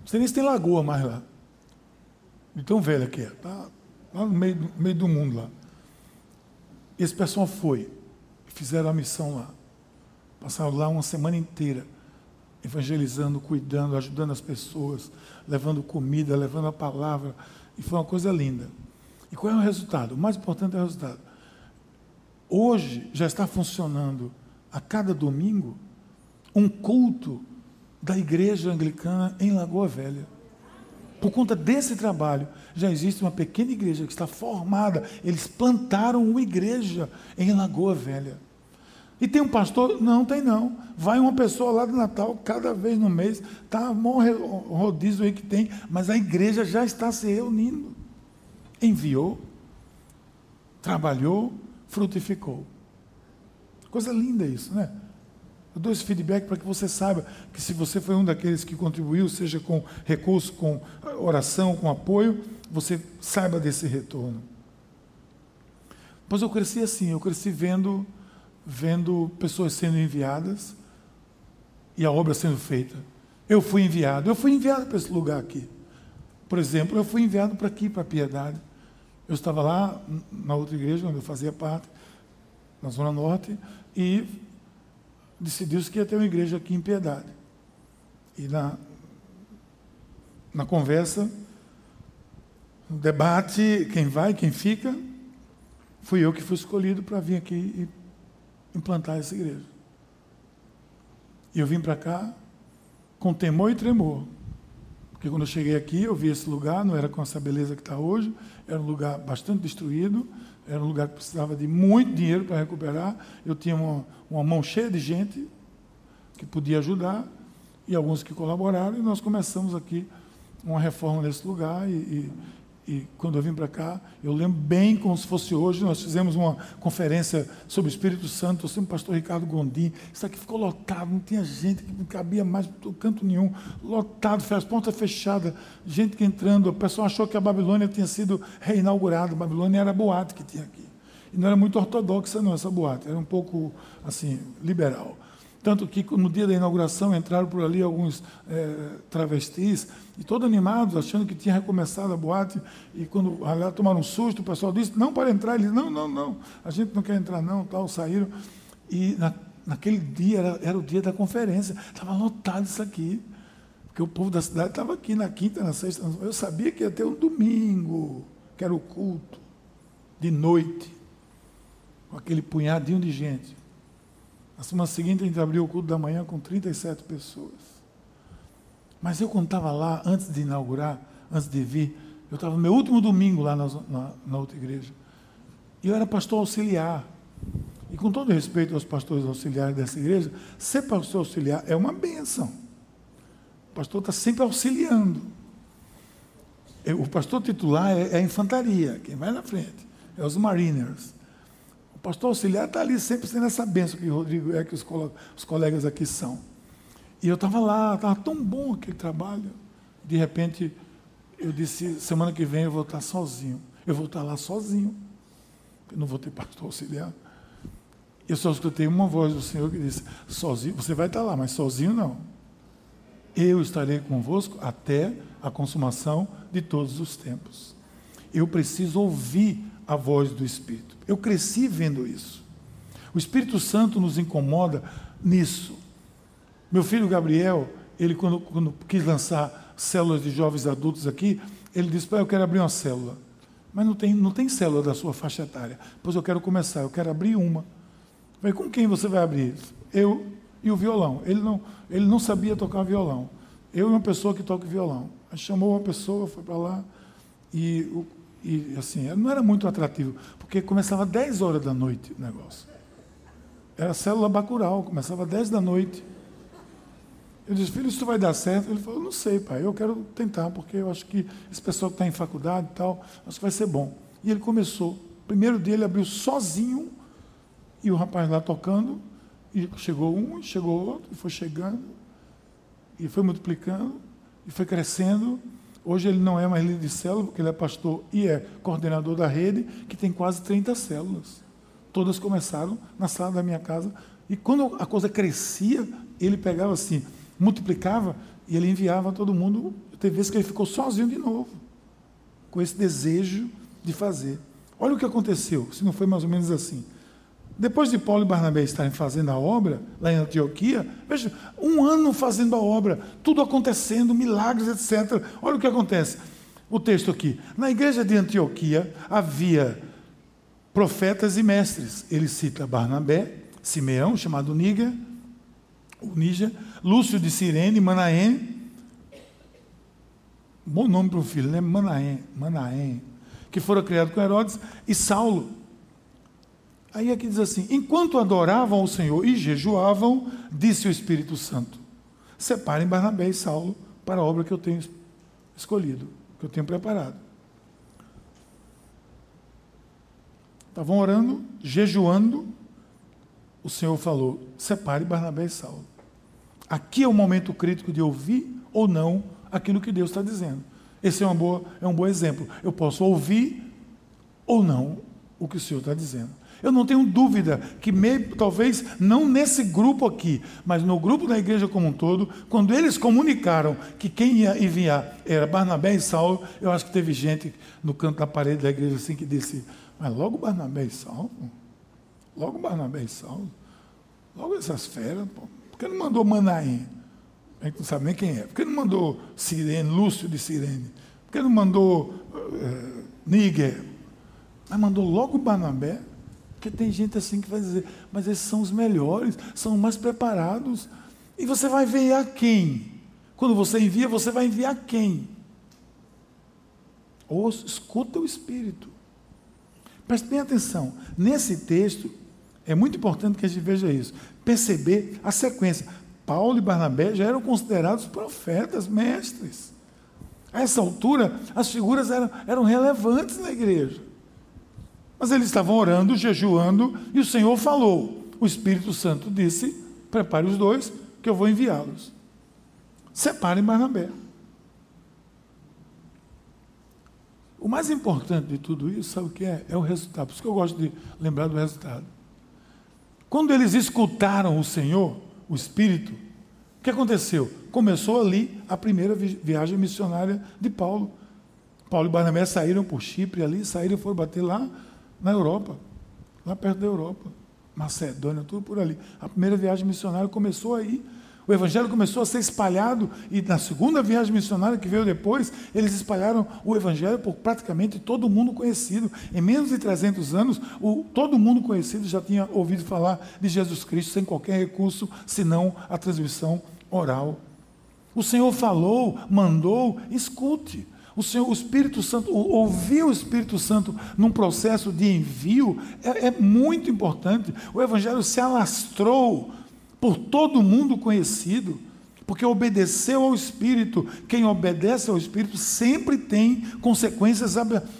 Não sei nem se tem lagoa mais lá. De tão velha que é. Está lá no meio, meio do mundo lá. Esse pessoal foi. Fizeram a missão lá. Passaram lá uma semana inteira, evangelizando, cuidando, ajudando as pessoas, levando comida, levando a palavra. E foi uma coisa linda. E qual é o resultado? O mais importante é o resultado. Hoje já está funcionando a cada domingo um culto da igreja anglicana em Lagoa Velha. Por conta desse trabalho, já existe uma pequena igreja que está formada. Eles plantaram uma igreja em Lagoa Velha. E tem um pastor? Não, tem não. Vai uma pessoa lá do Natal, cada vez no mês, está um rodízio aí que tem, mas a igreja já está se reunindo. Enviou, trabalhou, frutificou. Coisa linda isso, né? Eu dou esse feedback para que você saiba que se você foi um daqueles que contribuiu, seja com recurso, com oração, com apoio, você saiba desse retorno. Pois eu cresci assim, eu cresci vendo vendo pessoas sendo enviadas e a obra sendo feita. Eu fui enviado, eu fui enviado para esse lugar aqui. Por exemplo, eu fui enviado para aqui, para a Piedade. Eu estava lá na outra igreja onde eu fazia parte, na Zona Norte, e decidiu-se que ia ter uma igreja aqui em Piedade. E na, na conversa, No debate, quem vai, quem fica, fui eu que fui escolhido para vir aqui e implantar essa igreja. E eu vim para cá com temor e tremor. Porque quando eu cheguei aqui, eu vi esse lugar, não era com essa beleza que está hoje, era um lugar bastante destruído, era um lugar que precisava de muito dinheiro para recuperar. Eu tinha uma, uma mão cheia de gente que podia ajudar e alguns que colaboraram, e nós começamos aqui uma reforma nesse lugar. E, e, e quando eu vim para cá, eu lembro bem como se fosse hoje, nós fizemos uma conferência sobre o Espírito Santo, eu sempre o pastor Ricardo Gondim, isso aqui ficou lotado, não tinha gente, não cabia mais canto nenhum, lotado, as portas fechadas, gente que entrando, o pessoal achou que a Babilônia tinha sido reinaugurada, a Babilônia era a boate que tinha aqui. E não era muito ortodoxa não, essa boate, era um pouco, assim, liberal. Tanto que no dia da inauguração entraram por ali alguns é, travestis, e todos animados, achando que tinha recomeçado a boate, e quando lá tomaram um susto, o pessoal disse, não para entrar, eles, não, não, não, a gente não quer entrar não, tal, saíram, e na, naquele dia, era, era o dia da conferência, estava lotado isso aqui, porque o povo da cidade estava aqui na quinta, na sexta, eu sabia que ia ter um domingo, que era o culto, de noite, com aquele punhadinho de gente. Na semana seguinte, a gente abriu o culto da manhã com 37 pessoas. Mas eu, quando estava lá, antes de inaugurar, antes de vir, eu estava no meu último domingo lá na, na, na outra igreja. E eu era pastor auxiliar. E com todo respeito aos pastores auxiliares dessa igreja, ser pastor auxiliar é uma benção. O pastor está sempre auxiliando. O pastor titular é, é a infantaria, quem vai na frente, é os mariners. O pastor auxiliar está ali sempre sendo essa benção que o Rodrigo é, que os, os colegas aqui são. E eu estava lá, estava tão bom aquele trabalho. De repente, eu disse: semana que vem eu vou estar sozinho. Eu vou estar lá sozinho. Eu não vou ter pastor auxiliar. Eu só escutei uma voz do Senhor que disse: sozinho, você vai estar lá, mas sozinho não. Eu estarei convosco até a consumação de todos os tempos. Eu preciso ouvir a voz do Espírito. Eu cresci vendo isso. O Espírito Santo nos incomoda nisso. Meu filho Gabriel, ele quando, quando quis lançar células de jovens adultos aqui, ele disse: Pai, eu quero abrir uma célula. Mas não tem, não tem célula da sua faixa etária. Pois eu quero começar, eu quero abrir uma. Eu com quem você vai abrir? Eu e o violão. Ele não, ele não sabia tocar violão. Eu e uma pessoa que toca violão. Aí chamou uma pessoa, foi para lá, e o, e assim, não era muito atrativo, porque começava às 10 horas da noite o negócio. Era célula bacural, começava às 10 da noite. Eu disse, filho, isso vai dar certo? Ele falou, não sei, pai, eu quero tentar, porque eu acho que esse pessoal que está em faculdade e tal, acho que vai ser bom. E ele começou. Primeiro dia ele abriu sozinho, e o rapaz lá tocando, e chegou um, chegou outro, e foi chegando, e foi multiplicando, e foi crescendo, Hoje ele não é mais líder de célula, porque ele é pastor e é coordenador da rede, que tem quase 30 células. Todas começaram na sala da minha casa. E quando a coisa crescia, ele pegava assim, multiplicava e ele enviava a todo mundo. Teve vezes que ele ficou sozinho de novo, com esse desejo de fazer. Olha o que aconteceu, se não foi mais ou menos assim. Depois de Paulo e Barnabé estarem fazendo a obra lá em Antioquia, veja, um ano fazendo a obra, tudo acontecendo, milagres, etc. Olha o que acontece. O texto aqui. Na igreja de Antioquia havia profetas e mestres. Ele cita Barnabé, Simeão, chamado Níger, o Níger, Lúcio de Cirene, Manaém. Bom nome para o filho, né? Manaém, Manaém, que foram criados com Herodes, e Saulo. Aí aqui diz assim: enquanto adoravam o Senhor e jejuavam, disse o Espírito Santo: separem Barnabé e Saulo para a obra que eu tenho escolhido, que eu tenho preparado. Estavam orando, jejuando, o Senhor falou: separe Barnabé e Saulo. Aqui é o momento crítico de ouvir ou não aquilo que Deus está dizendo. Esse é, uma boa, é um bom exemplo. Eu posso ouvir ou não o que o Senhor está dizendo. Eu não tenho dúvida que, meio, talvez não nesse grupo aqui, mas no grupo da igreja como um todo, quando eles comunicaram que quem ia enviar era Barnabé e Saulo, eu acho que teve gente no canto da parede da igreja assim que disse: Mas logo Barnabé e Saulo? Logo Barnabé e Saulo? Logo essas feras? Pô. Por que não mandou Manaém? A gente não sabe nem quem é. Por que não mandou Sirene, Lúcio de Sirene? Por que não mandou uh, Níger? Mas mandou logo Barnabé? Porque tem gente assim que vai dizer, mas esses são os melhores, são os mais preparados. E você vai enviar quem? Quando você envia, você vai enviar quem? Ou escuta o Espírito. Preste bem atenção. Nesse texto, é muito importante que a gente veja isso. Perceber a sequência. Paulo e Barnabé já eram considerados profetas, mestres. A essa altura, as figuras eram, eram relevantes na igreja. Mas eles estavam orando, jejuando, e o Senhor falou. O Espírito Santo disse: prepare os dois, que eu vou enviá-los. Separem Barnabé. O mais importante de tudo isso, sabe o que é? É o resultado. Por isso que eu gosto de lembrar do resultado. Quando eles escutaram o Senhor, o Espírito, o que aconteceu? Começou ali a primeira viagem missionária de Paulo. Paulo e Barnabé saíram por Chipre ali, saíram e foram bater lá na Europa, lá perto da Europa, Macedônia, tudo por ali. A primeira viagem missionária começou aí. O evangelho começou a ser espalhado e na segunda viagem missionária que veio depois, eles espalharam o evangelho por praticamente todo mundo conhecido. Em menos de 300 anos, o, todo mundo conhecido já tinha ouvido falar de Jesus Cristo sem qualquer recurso, senão a transmissão oral. O Senhor falou, mandou, escute. O Senhor, o Espírito Santo, ouvir o Espírito Santo num processo de envio é, é muito importante. O Evangelho se alastrou por todo mundo conhecido, porque obedeceu ao Espírito. Quem obedece ao Espírito sempre tem consequências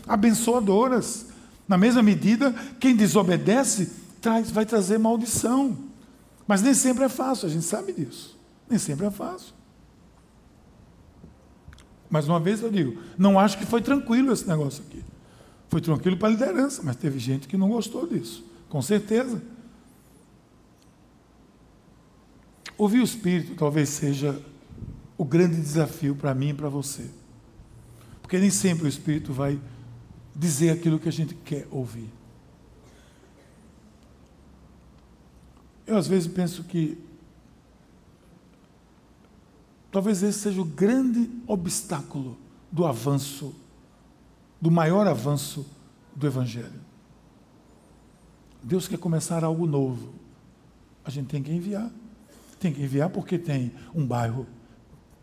abençoadoras. Na mesma medida, quem desobedece traz, vai trazer maldição. Mas nem sempre é fácil, a gente sabe disso. Nem sempre é fácil. Mais uma vez eu digo, não acho que foi tranquilo esse negócio aqui. Foi tranquilo para a liderança, mas teve gente que não gostou disso, com certeza. Ouvir o Espírito talvez seja o grande desafio para mim e para você. Porque nem sempre o Espírito vai dizer aquilo que a gente quer ouvir. Eu às vezes penso que Talvez esse seja o grande obstáculo do avanço, do maior avanço do Evangelho. Deus quer começar algo novo. A gente tem que enviar. Tem que enviar porque tem um bairro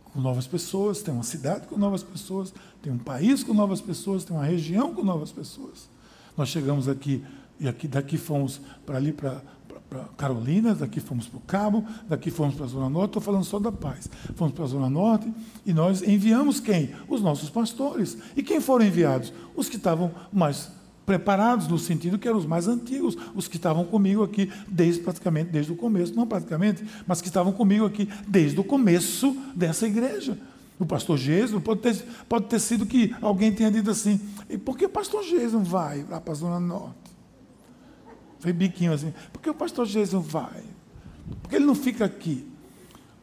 com novas pessoas, tem uma cidade com novas pessoas, tem um país com novas pessoas, tem uma região com novas pessoas. Nós chegamos aqui e aqui daqui fomos para ali para para Carolina, daqui fomos para o Cabo, daqui fomos para a Zona Norte, estou falando só da paz. Fomos para a Zona Norte e nós enviamos quem? Os nossos pastores. E quem foram enviados? Os que estavam mais preparados, no sentido que eram os mais antigos, os que estavam comigo aqui desde praticamente desde o começo, não praticamente, mas que estavam comigo aqui desde o começo dessa igreja. O pastor Jesus, pode ter, pode ter sido que alguém tenha dito assim, e por que o pastor Jesus vai lá para a Zona Norte? Foi biquinho assim. Por que o pastor Jesus vai? Por que ele não fica aqui?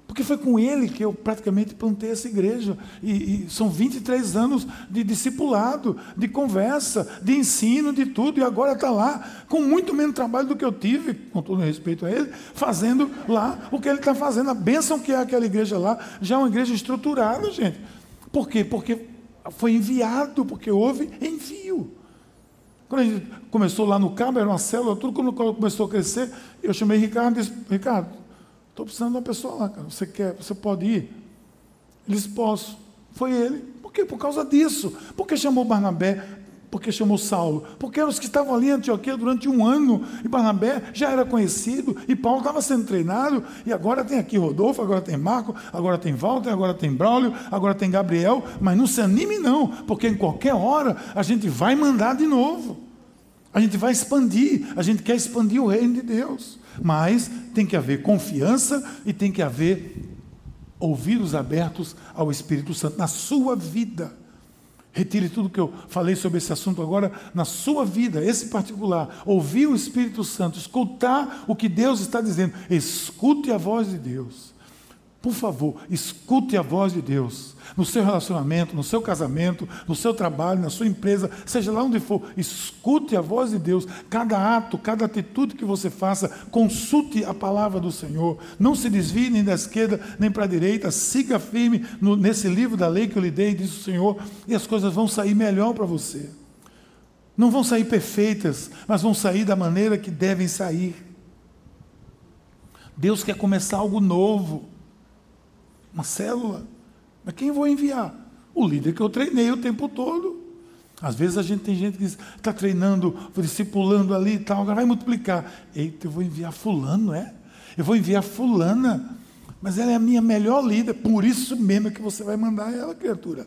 Porque foi com ele que eu praticamente plantei essa igreja. E, e, são 23 anos de discipulado, de conversa, de ensino, de tudo. E agora está lá, com muito menos trabalho do que eu tive, com todo respeito a ele, fazendo lá o que ele está fazendo. A bênção que é aquela igreja lá, já é uma igreja estruturada, gente. Por quê? Porque foi enviado, porque houve envio. Quando a gente começou lá no Cabo, era uma célula, tudo quando começou a crescer, eu chamei Ricardo e disse, Ricardo, estou precisando de uma pessoa lá, cara. Você quer, você pode ir? Ele disse, posso. Foi ele. Por quê? Por causa disso. Por que chamou Barnabé? Porque chamou Saulo? Porque eram os que estavam ali em Antioquia durante um ano, e Barnabé já era conhecido, e Paulo estava sendo treinado, e agora tem aqui Rodolfo, agora tem Marco, agora tem Walter, agora tem Braulio, agora tem Gabriel, mas não se anime não, porque em qualquer hora a gente vai mandar de novo. A gente vai expandir, a gente quer expandir o reino de Deus. Mas tem que haver confiança e tem que haver ouvidos abertos ao Espírito Santo na sua vida. Retire tudo que eu falei sobre esse assunto agora na sua vida, esse particular. Ouvir o Espírito Santo, escutar o que Deus está dizendo. Escute a voz de Deus. Por favor, escute a voz de Deus. No seu relacionamento, no seu casamento, no seu trabalho, na sua empresa, seja lá onde for, escute a voz de Deus. Cada ato, cada atitude que você faça, consulte a palavra do Senhor. Não se desvie nem da esquerda nem para a direita. Siga firme no, nesse livro da lei que eu lhe dei, diz o Senhor, e as coisas vão sair melhor para você. Não vão sair perfeitas, mas vão sair da maneira que devem sair. Deus quer começar algo novo uma célula. Mas quem vou enviar? O líder que eu treinei o tempo todo. Às vezes a gente tem gente que está treinando, discipulando ali e tal, agora vai multiplicar. Eita, eu vou enviar fulano, é? Eu vou enviar fulana, mas ela é a minha melhor líder, por isso mesmo é que você vai mandar ela, criatura.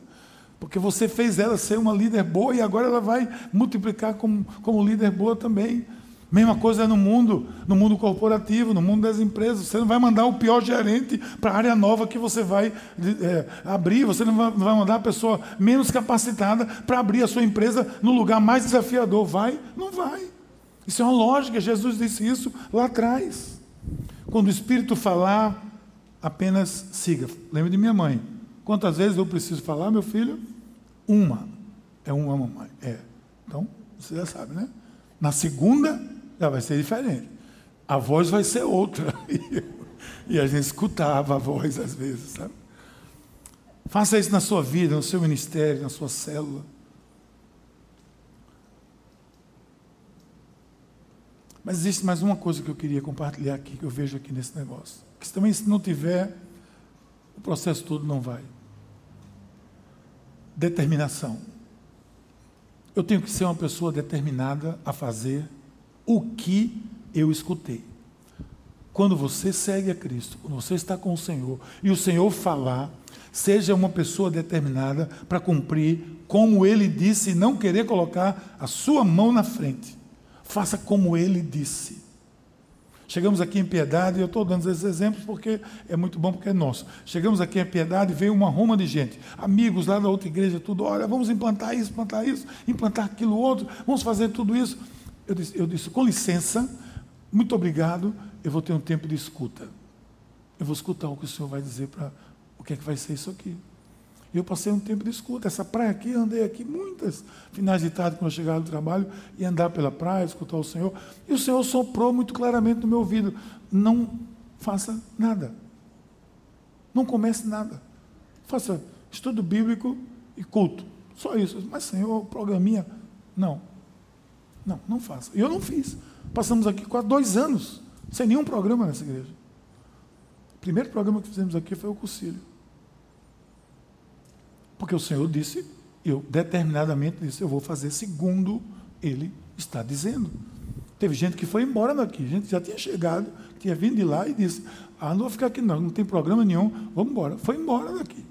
Porque você fez ela ser uma líder boa e agora ela vai multiplicar como, como líder boa também. Mesma coisa no mundo, no mundo corporativo, no mundo das empresas. Você não vai mandar o pior gerente para a área nova que você vai é, abrir. Você não vai, não vai mandar a pessoa menos capacitada para abrir a sua empresa no lugar mais desafiador. Vai? Não vai. Isso é uma lógica. Jesus disse isso lá atrás. Quando o Espírito falar, apenas siga. Lembre de minha mãe. Quantas vezes eu preciso falar, meu filho? Uma. É uma mamãe. É. Então, você já sabe, né? Na segunda, já vai ser diferente. A voz vai ser outra. e a gente escutava a voz às vezes, sabe? Faça isso na sua vida, no seu ministério, na sua célula. Mas existe mais uma coisa que eu queria compartilhar aqui, que eu vejo aqui nesse negócio. Que também, se não tiver, o processo todo não vai. Determinação. Eu tenho que ser uma pessoa determinada a fazer o que eu escutei. Quando você segue a Cristo, quando você está com o Senhor e o Senhor falar, seja uma pessoa determinada para cumprir como ele disse e não querer colocar a sua mão na frente. Faça como ele disse. Chegamos aqui em Piedade, eu estou dando esses exemplos porque é muito bom, porque é nosso. Chegamos aqui em Piedade veio uma ruma de gente, amigos lá da outra igreja, tudo, olha, vamos implantar isso, implantar isso, implantar aquilo outro, vamos fazer tudo isso. Eu disse, eu disse, com licença, muito obrigado, eu vou ter um tempo de escuta. Eu vou escutar o que o senhor vai dizer para o que é que vai ser isso aqui. E eu passei um tempo de escuta. Essa praia aqui, andei aqui muitas finais de tarde quando eu chegava do trabalho, e andar pela praia, escutar o Senhor. E o Senhor soprou muito claramente no meu ouvido: não faça nada. Não comece nada. Faça estudo bíblico e culto. Só isso. Mas, Senhor, programinha. Não. Não, não faça. Eu não fiz. Passamos aqui quase dois anos sem nenhum programa nessa igreja. O primeiro programa que fizemos aqui foi o Concílio. Porque o Senhor disse, eu determinadamente disse, eu vou fazer segundo Ele está dizendo. Teve gente que foi embora daqui, gente já tinha chegado, tinha vindo de lá e disse, ah, não vou ficar aqui não, não tem programa nenhum, vamos embora. Foi embora daqui.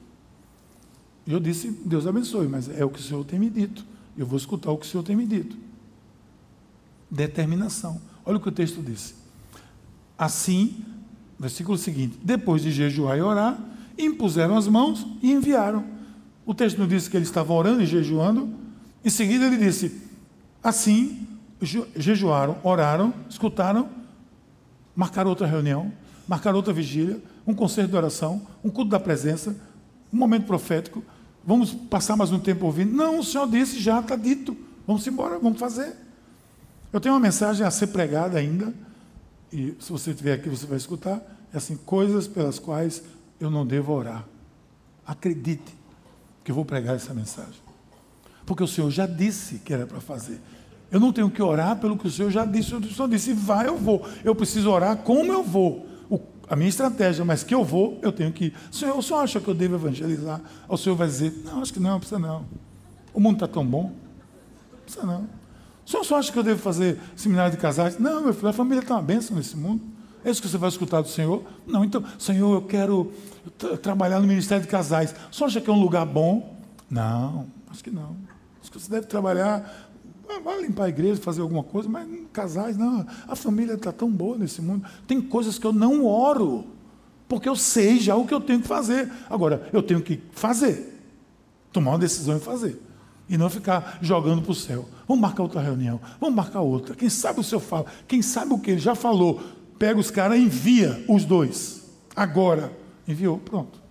Eu disse, Deus abençoe, mas é o que o Senhor tem me dito. Eu vou escutar o que o Senhor tem me dito determinação. Olha o que o texto disse. Assim, versículo seguinte: depois de jejuar e orar, impuseram as mãos e enviaram. O texto não disse que eles estavam orando e jejuando. Em seguida, ele disse: assim, jejuaram, oraram, escutaram, marcaram outra reunião, marcaram outra vigília, um concerto de oração, um culto da presença, um momento profético. Vamos passar mais um tempo ouvindo. Não, o Senhor disse, já está dito. Vamos embora, vamos fazer. Eu tenho uma mensagem a ser pregada ainda, e se você estiver aqui, você vai escutar. É assim: coisas pelas quais eu não devo orar. Acredite que eu vou pregar essa mensagem. Porque o Senhor já disse que era para fazer. Eu não tenho que orar pelo que o Senhor já disse. O Senhor disse: vai, eu vou. Eu preciso orar como eu vou. O, a minha estratégia, mas que eu vou, eu tenho que ir. Senhor, o Senhor acha que eu devo evangelizar? O Senhor vai dizer: não, acho que não, precisa não. O mundo está tão bom. Precisa não. O senhor só acha que eu devo fazer seminário de casais? Não, meu filho, a família está uma bênção nesse mundo. É isso que você vai escutar do Senhor? Não, então, Senhor, eu quero trabalhar no Ministério de Casais. Só acha que é um lugar bom? Não, acho que não. Acho que você deve trabalhar, vai limpar a igreja, fazer alguma coisa, mas casais, não. A família está tão boa nesse mundo. Tem coisas que eu não oro, porque eu sei já o que eu tenho que fazer. Agora, eu tenho que fazer, tomar uma decisão e fazer. E não ficar jogando para o céu. Vamos marcar outra reunião, vamos marcar outra. Quem sabe o senhor fala, quem sabe o que ele já falou. Pega os caras envia os dois. Agora. enviou, pronto.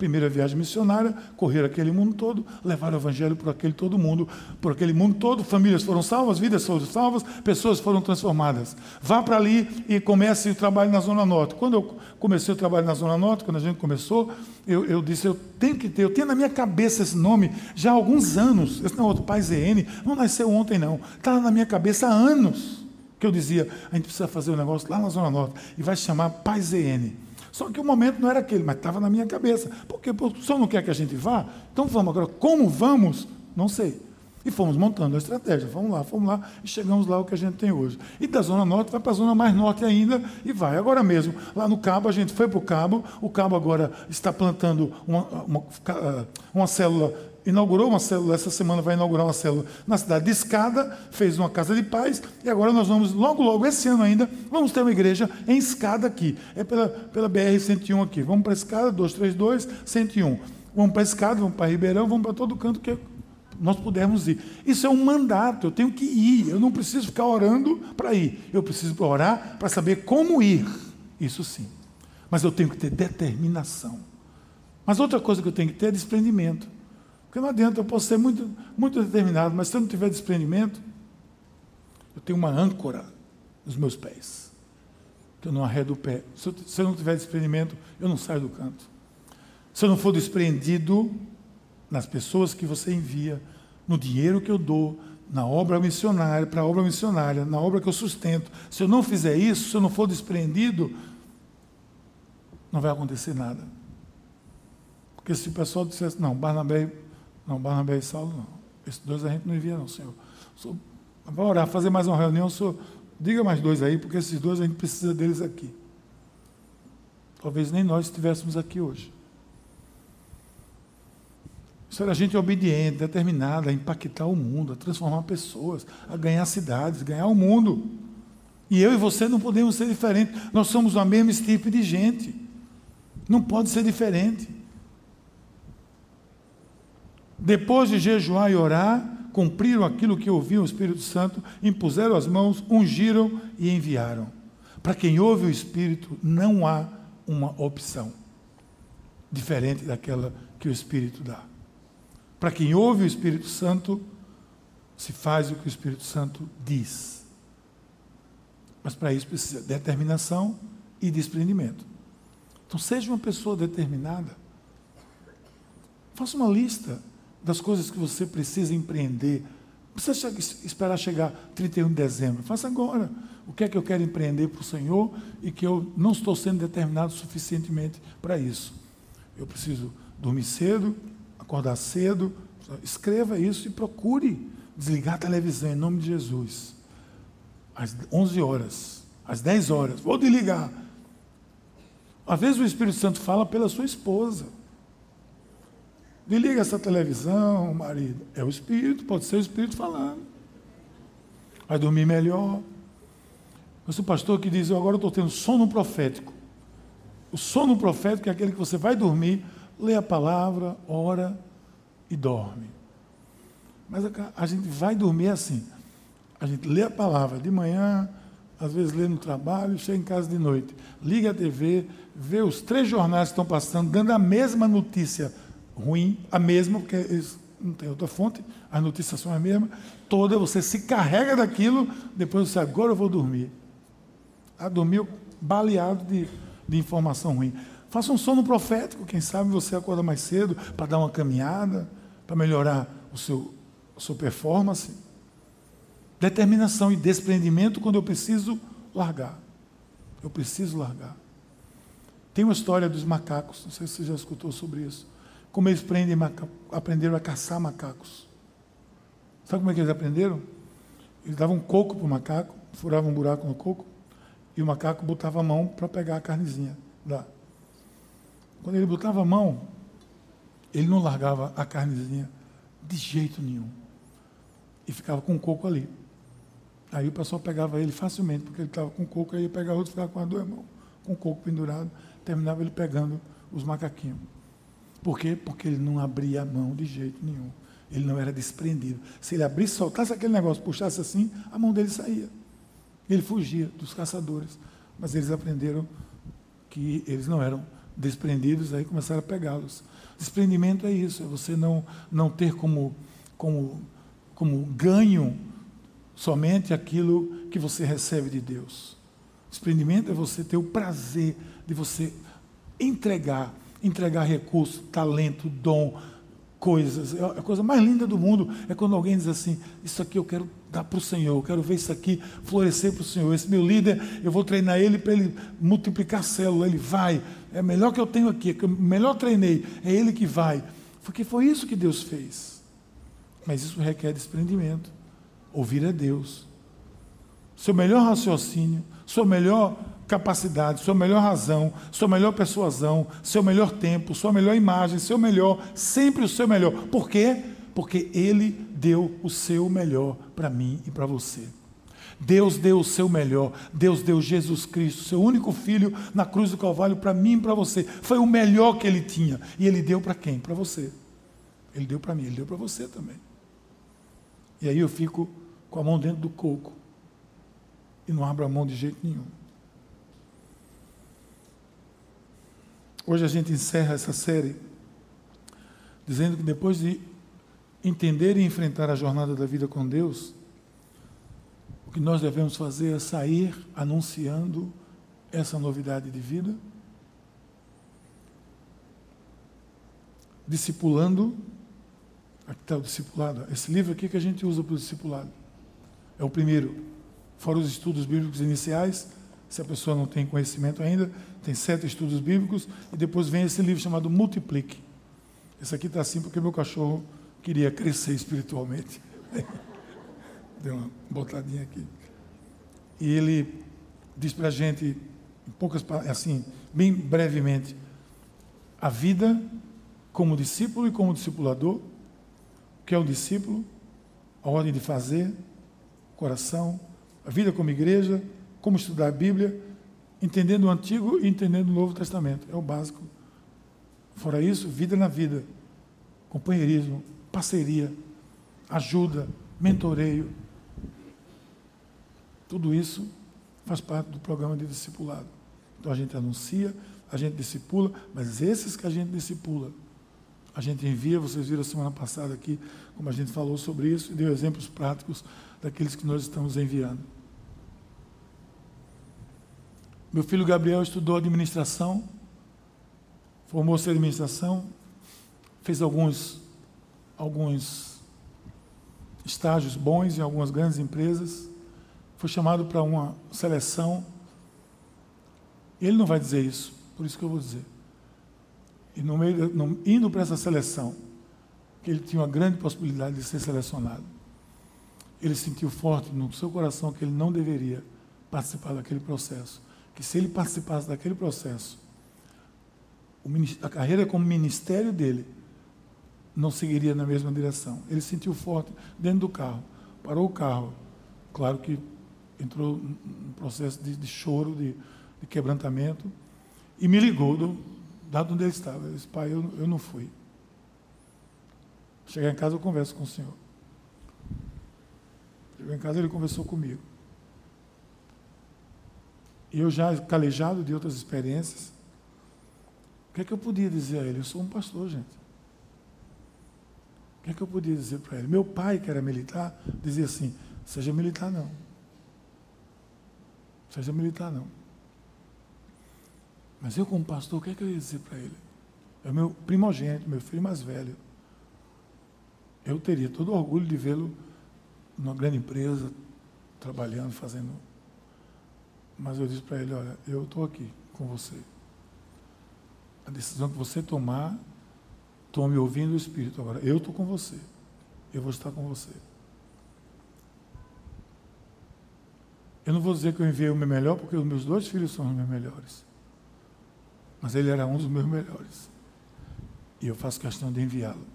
Primeira viagem missionária, correram aquele mundo todo, levaram o evangelho por aquele todo mundo, por aquele mundo todo, famílias foram salvas, vidas foram salvas, pessoas foram transformadas. Vá para ali e comece o trabalho na Zona Norte. Quando eu comecei o trabalho na Zona Norte, quando a gente começou, eu, eu disse, eu tenho que ter, eu tenho na minha cabeça esse nome já há alguns anos. Esse não é outro, Pai ZN, não nasceu ontem não, está na minha cabeça há anos. Que eu dizia, a gente precisa fazer um negócio lá na Zona Norte, e vai se chamar Pai ZN. Só que o momento não era aquele, mas estava na minha cabeça. Porque o senhor não quer que a gente vá? Então vamos. Agora, como vamos? Não sei. E fomos montando a estratégia. Vamos lá, fomos lá e chegamos lá o que a gente tem hoje. E da Zona Norte vai para a Zona mais Norte ainda e vai. Agora mesmo, lá no Cabo, a gente foi para o Cabo. O Cabo agora está plantando uma, uma, uma célula inaugurou uma célula, essa semana vai inaugurar uma célula na cidade de Escada, fez uma casa de paz, e agora nós vamos, logo, logo, esse ano ainda, vamos ter uma igreja em Escada aqui. É pela, pela BR-101 aqui. Vamos para Escada, 232, 101. Vamos para Escada, vamos para Ribeirão, vamos para todo canto que nós pudermos ir. Isso é um mandato, eu tenho que ir, eu não preciso ficar orando para ir. Eu preciso orar para saber como ir. Isso sim. Mas eu tenho que ter determinação. Mas outra coisa que eu tenho que ter é desprendimento. Porque não adianta, eu posso ser muito, muito determinado, mas se eu não tiver desprendimento, eu tenho uma âncora nos meus pés, que eu não arredo o pé. Se eu, se eu não tiver desprendimento, eu não saio do canto. Se eu não for desprendido nas pessoas que você envia, no dinheiro que eu dou, na obra missionária, para a obra missionária, na obra que eu sustento, se eu não fizer isso, se eu não for desprendido, não vai acontecer nada. Porque se o pessoal dissesse, não, Barnabé não, Barnabé e Saulo não. Esses dois a gente não envia, não, Senhor. Senhor vai orar, fazer mais uma reunião, Senhor. Diga mais dois aí, porque esses dois a gente precisa deles aqui. Talvez nem nós estivéssemos aqui hoje. Isso era gente obediente, determinada a impactar o mundo, a transformar pessoas, a ganhar cidades, ganhar o mundo. E eu e você não podemos ser diferentes. Nós somos a mesma tipo de gente. Não pode ser diferente. Depois de jejuar e orar, cumpriram aquilo que ouviam o Espírito Santo, impuseram as mãos, ungiram e enviaram. Para quem ouve o Espírito, não há uma opção diferente daquela que o Espírito dá. Para quem ouve o Espírito Santo, se faz o que o Espírito Santo diz. Mas para isso precisa determinação e desprendimento. Então, seja uma pessoa determinada. Faça uma lista das coisas que você precisa empreender. Não precisa esperar chegar 31 de dezembro. Faça agora. O que é que eu quero empreender para o Senhor e que eu não estou sendo determinado suficientemente para isso. Eu preciso dormir cedo, acordar cedo. Escreva isso e procure desligar a televisão em nome de Jesus. Às 11 horas, às 10 horas. Vou desligar. Às vezes o Espírito Santo fala pela sua esposa. Desliga essa televisão, marido. É o Espírito, pode ser o Espírito falando. Vai dormir melhor. Mas o pastor que diz, eu agora estou tendo sono profético. O sono profético é aquele que você vai dormir, lê a palavra, ora e dorme. Mas a, gente vai dormir assim. A gente lê a palavra de manhã, às vezes lê no trabalho, chega em casa de noite, liga a TV, vê os três jornais que estão passando, dando a mesma notícia ruim, a mesma, porque não tem outra fonte, as notícias são as mesmas, toda, você se carrega daquilo, depois você, agora eu vou dormir. Ah, dormiu baleado de, de informação ruim. Faça um sono profético, quem sabe você acorda mais cedo para dar uma caminhada, para melhorar o seu, a sua performance. Determinação e desprendimento quando eu preciso largar. Eu preciso largar. Tem uma história dos macacos, não sei se você já escutou sobre isso como eles aprenderam a caçar macacos. Sabe como é que eles aprenderam? Eles davam um coco para o macaco, furavam um buraco no coco, e o macaco botava a mão para pegar a carnezinha lá. Quando ele botava a mão, ele não largava a carnezinha de jeito nenhum. E ficava com o coco ali. Aí o pessoal pegava ele facilmente, porque ele estava com o coco, aí ia pegar outro, ficava com as duas mãos, com o coco pendurado, terminava ele pegando os macaquinhos. Por quê? Porque ele não abria a mão de jeito nenhum. Ele não era desprendido. Se ele abrisse, soltasse aquele negócio, puxasse assim, a mão dele saía. Ele fugia dos caçadores. Mas eles aprenderam que eles não eram desprendidos, aí começaram a pegá-los. Desprendimento é isso, é você não, não ter como, como, como ganho somente aquilo que você recebe de Deus. Desprendimento é você ter o prazer de você entregar, entregar recurso, talento, dom, coisas. É a coisa mais linda do mundo é quando alguém diz assim: Isso aqui eu quero dar para o Senhor, eu quero ver isso aqui florescer para o Senhor. Esse meu líder, eu vou treinar ele para ele multiplicar célula. Ele vai, é melhor que eu tenho aqui, é que eu melhor treinei, é ele que vai. Porque foi isso que Deus fez. Mas isso requer desprendimento. Ouvir a Deus. Seu melhor raciocínio, sua melhor capacidade, sua melhor razão, sua melhor persuasão, seu melhor tempo, sua melhor imagem, seu melhor, sempre o seu melhor. Por quê? Porque Ele deu o seu melhor para mim e para você. Deus deu o seu melhor. Deus deu Jesus Cristo, seu único filho, na cruz do Calvário, para mim e para você. Foi o melhor que ele tinha. E ele deu para quem? Para você. Ele deu para mim, ele deu para você também. E aí eu fico com a mão dentro do coco. E não abro a mão de jeito nenhum. Hoje a gente encerra essa série dizendo que depois de entender e enfrentar a jornada da vida com Deus, o que nós devemos fazer é sair anunciando essa novidade de vida, discipulando. Aqui está o discipulado. Esse livro aqui que a gente usa para o discipulado. É o primeiro. Fora os estudos bíblicos iniciais, se a pessoa não tem conhecimento ainda, tem sete estudos bíblicos, e depois vem esse livro chamado Multiplique. Esse aqui está assim porque meu cachorro queria crescer espiritualmente. Deu uma botadinha aqui. E ele diz para a gente, em poucas assim, bem brevemente, a vida como discípulo e como discipulador, o que é o discípulo, a ordem de fazer, coração, a vida como igreja, como estudar a Bíblia, entendendo o Antigo e entendendo o Novo Testamento. É o básico. Fora isso, vida na vida, companheirismo, parceria, ajuda, mentoreio. Tudo isso faz parte do programa de discipulado. Então a gente anuncia, a gente discipula, mas esses que a gente discipula, a gente envia, vocês viram a semana passada aqui, como a gente falou sobre isso, e deu exemplos práticos daqueles que nós estamos enviando. Meu filho Gabriel estudou administração, formou-se em administração, fez alguns, alguns estágios bons em algumas grandes empresas, foi chamado para uma seleção. Ele não vai dizer isso, por isso que eu vou dizer. E no meio, no, indo para essa seleção, que ele tinha uma grande possibilidade de ser selecionado, ele sentiu forte no seu coração que ele não deveria participar daquele processo que se ele participasse daquele processo, a carreira como ministério dele não seguiria na mesma direção. Ele sentiu forte dentro do carro, parou o carro, claro que entrou num processo de, de choro, de, de, quebrantamento, e me ligou, do, dado onde ele estava. Ele disse, pai, eu, eu não fui. Chegar em casa eu converso com o senhor. Chegou em casa ele conversou comigo. Eu já calejado de outras experiências, o que é que eu podia dizer a ele? Eu sou um pastor, gente. O que é que eu podia dizer para ele? Meu pai, que era militar, dizia assim: seja militar não. Seja militar não. Mas eu, como pastor, o que é que eu ia dizer para ele? É o meu primogênito, meu filho mais velho. Eu teria todo orgulho de vê-lo numa grande empresa, trabalhando, fazendo mas eu disse para ele: Olha, eu estou aqui com você. A decisão que você tomar, tome ouvindo o Espírito. Agora, eu estou com você. Eu vou estar com você. Eu não vou dizer que eu enviei o meu melhor, porque os meus dois filhos são os meus melhores. Mas ele era um dos meus melhores. E eu faço questão de enviá-lo.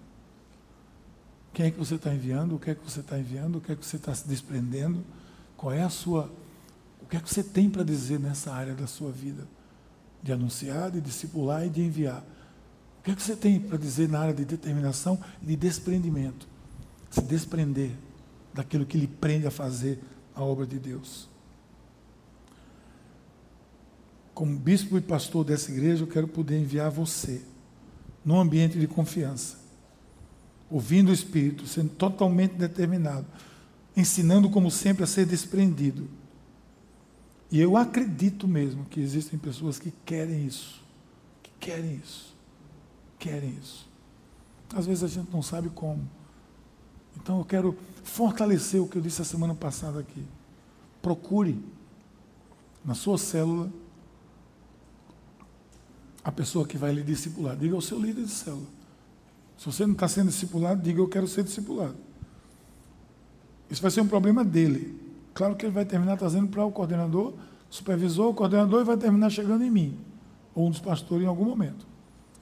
Quem é que você está enviando? O que é que você está enviando? O que é que você está se desprendendo? Qual é a sua o que é que você tem para dizer nessa área da sua vida? De anunciar, de discipular e de enviar. O que é que você tem para dizer na área de determinação e de desprendimento? Se desprender daquilo que lhe prende a fazer a obra de Deus. como bispo e pastor dessa igreja, eu quero poder enviar você num ambiente de confiança, ouvindo o Espírito, sendo totalmente determinado, ensinando, como sempre, a ser desprendido. E eu acredito mesmo que existem pessoas que querem isso, que querem isso, querem isso. Às vezes a gente não sabe como. Então eu quero fortalecer o que eu disse a semana passada aqui. Procure na sua célula a pessoa que vai lhe discipular. Diga ao seu líder de célula. Se você não está sendo discipulado, diga eu quero ser discipulado. Isso vai ser um problema dele. Claro que ele vai terminar trazendo para o coordenador, supervisor, o coordenador e vai terminar chegando em mim, ou um dos pastores em algum momento.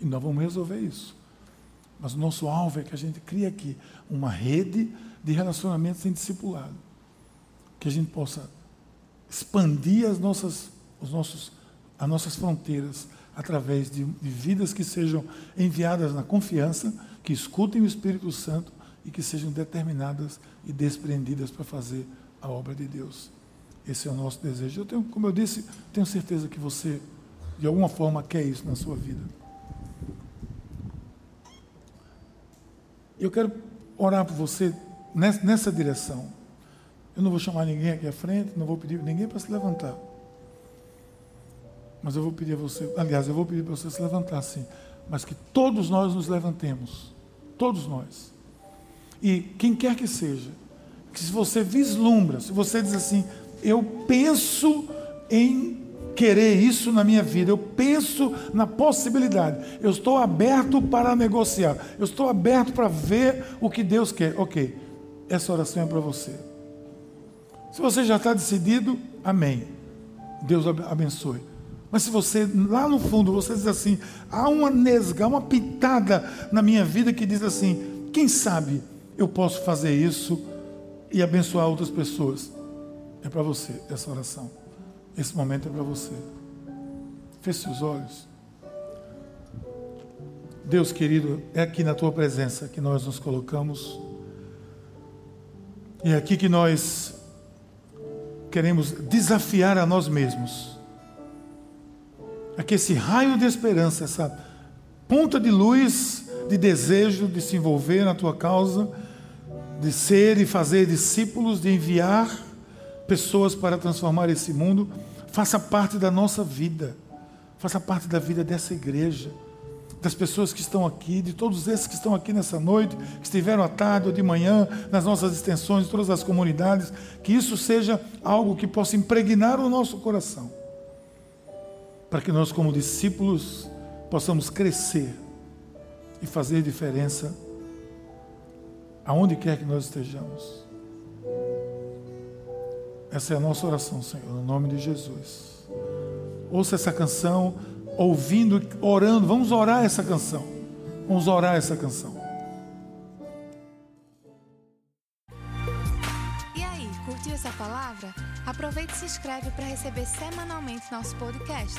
E nós vamos resolver isso. Mas o nosso alvo é que a gente crie aqui uma rede de relacionamentos em discipulado. Que a gente possa expandir as nossas, os nossos, as nossas fronteiras através de, de vidas que sejam enviadas na confiança, que escutem o Espírito Santo e que sejam determinadas e desprendidas para fazer a obra de Deus. Esse é o nosso desejo. Eu tenho, como eu disse, tenho certeza que você, de alguma forma, quer isso na sua vida. Eu quero orar por você nessa, nessa direção. Eu não vou chamar ninguém aqui à frente, não vou pedir ninguém para se levantar. Mas eu vou pedir a você, aliás, eu vou pedir para você se levantar sim, mas que todos nós nos levantemos. Todos nós. E quem quer que seja, que se você vislumbra, se você diz assim, eu penso em querer isso na minha vida, eu penso na possibilidade, eu estou aberto para negociar, eu estou aberto para ver o que Deus quer. Ok, essa oração é para você. Se você já está decidido, amém. Deus abençoe. Mas se você, lá no fundo, você diz assim, há uma nesga, uma pitada na minha vida que diz assim, quem sabe eu posso fazer isso e abençoar outras pessoas. É para você essa oração. Esse momento é para você. Feche os olhos. Deus querido, é aqui na tua presença que nós nos colocamos. E é aqui que nós queremos desafiar a nós mesmos. É que esse raio de esperança, essa ponta de luz de desejo de se envolver na tua causa, de ser e fazer discípulos, de enviar pessoas para transformar esse mundo, faça parte da nossa vida, faça parte da vida dessa igreja, das pessoas que estão aqui, de todos esses que estão aqui nessa noite, que estiveram à tarde ou de manhã, nas nossas extensões, todas as comunidades, que isso seja algo que possa impregnar o nosso coração, para que nós, como discípulos, possamos crescer e fazer diferença aonde quer que nós estejamos. Essa é a nossa oração, Senhor, no nome de Jesus. Ouça essa canção, ouvindo, orando. Vamos orar essa canção. Vamos orar essa canção. E aí, curtiu essa palavra? Aproveite e se inscreve para receber semanalmente nosso podcast.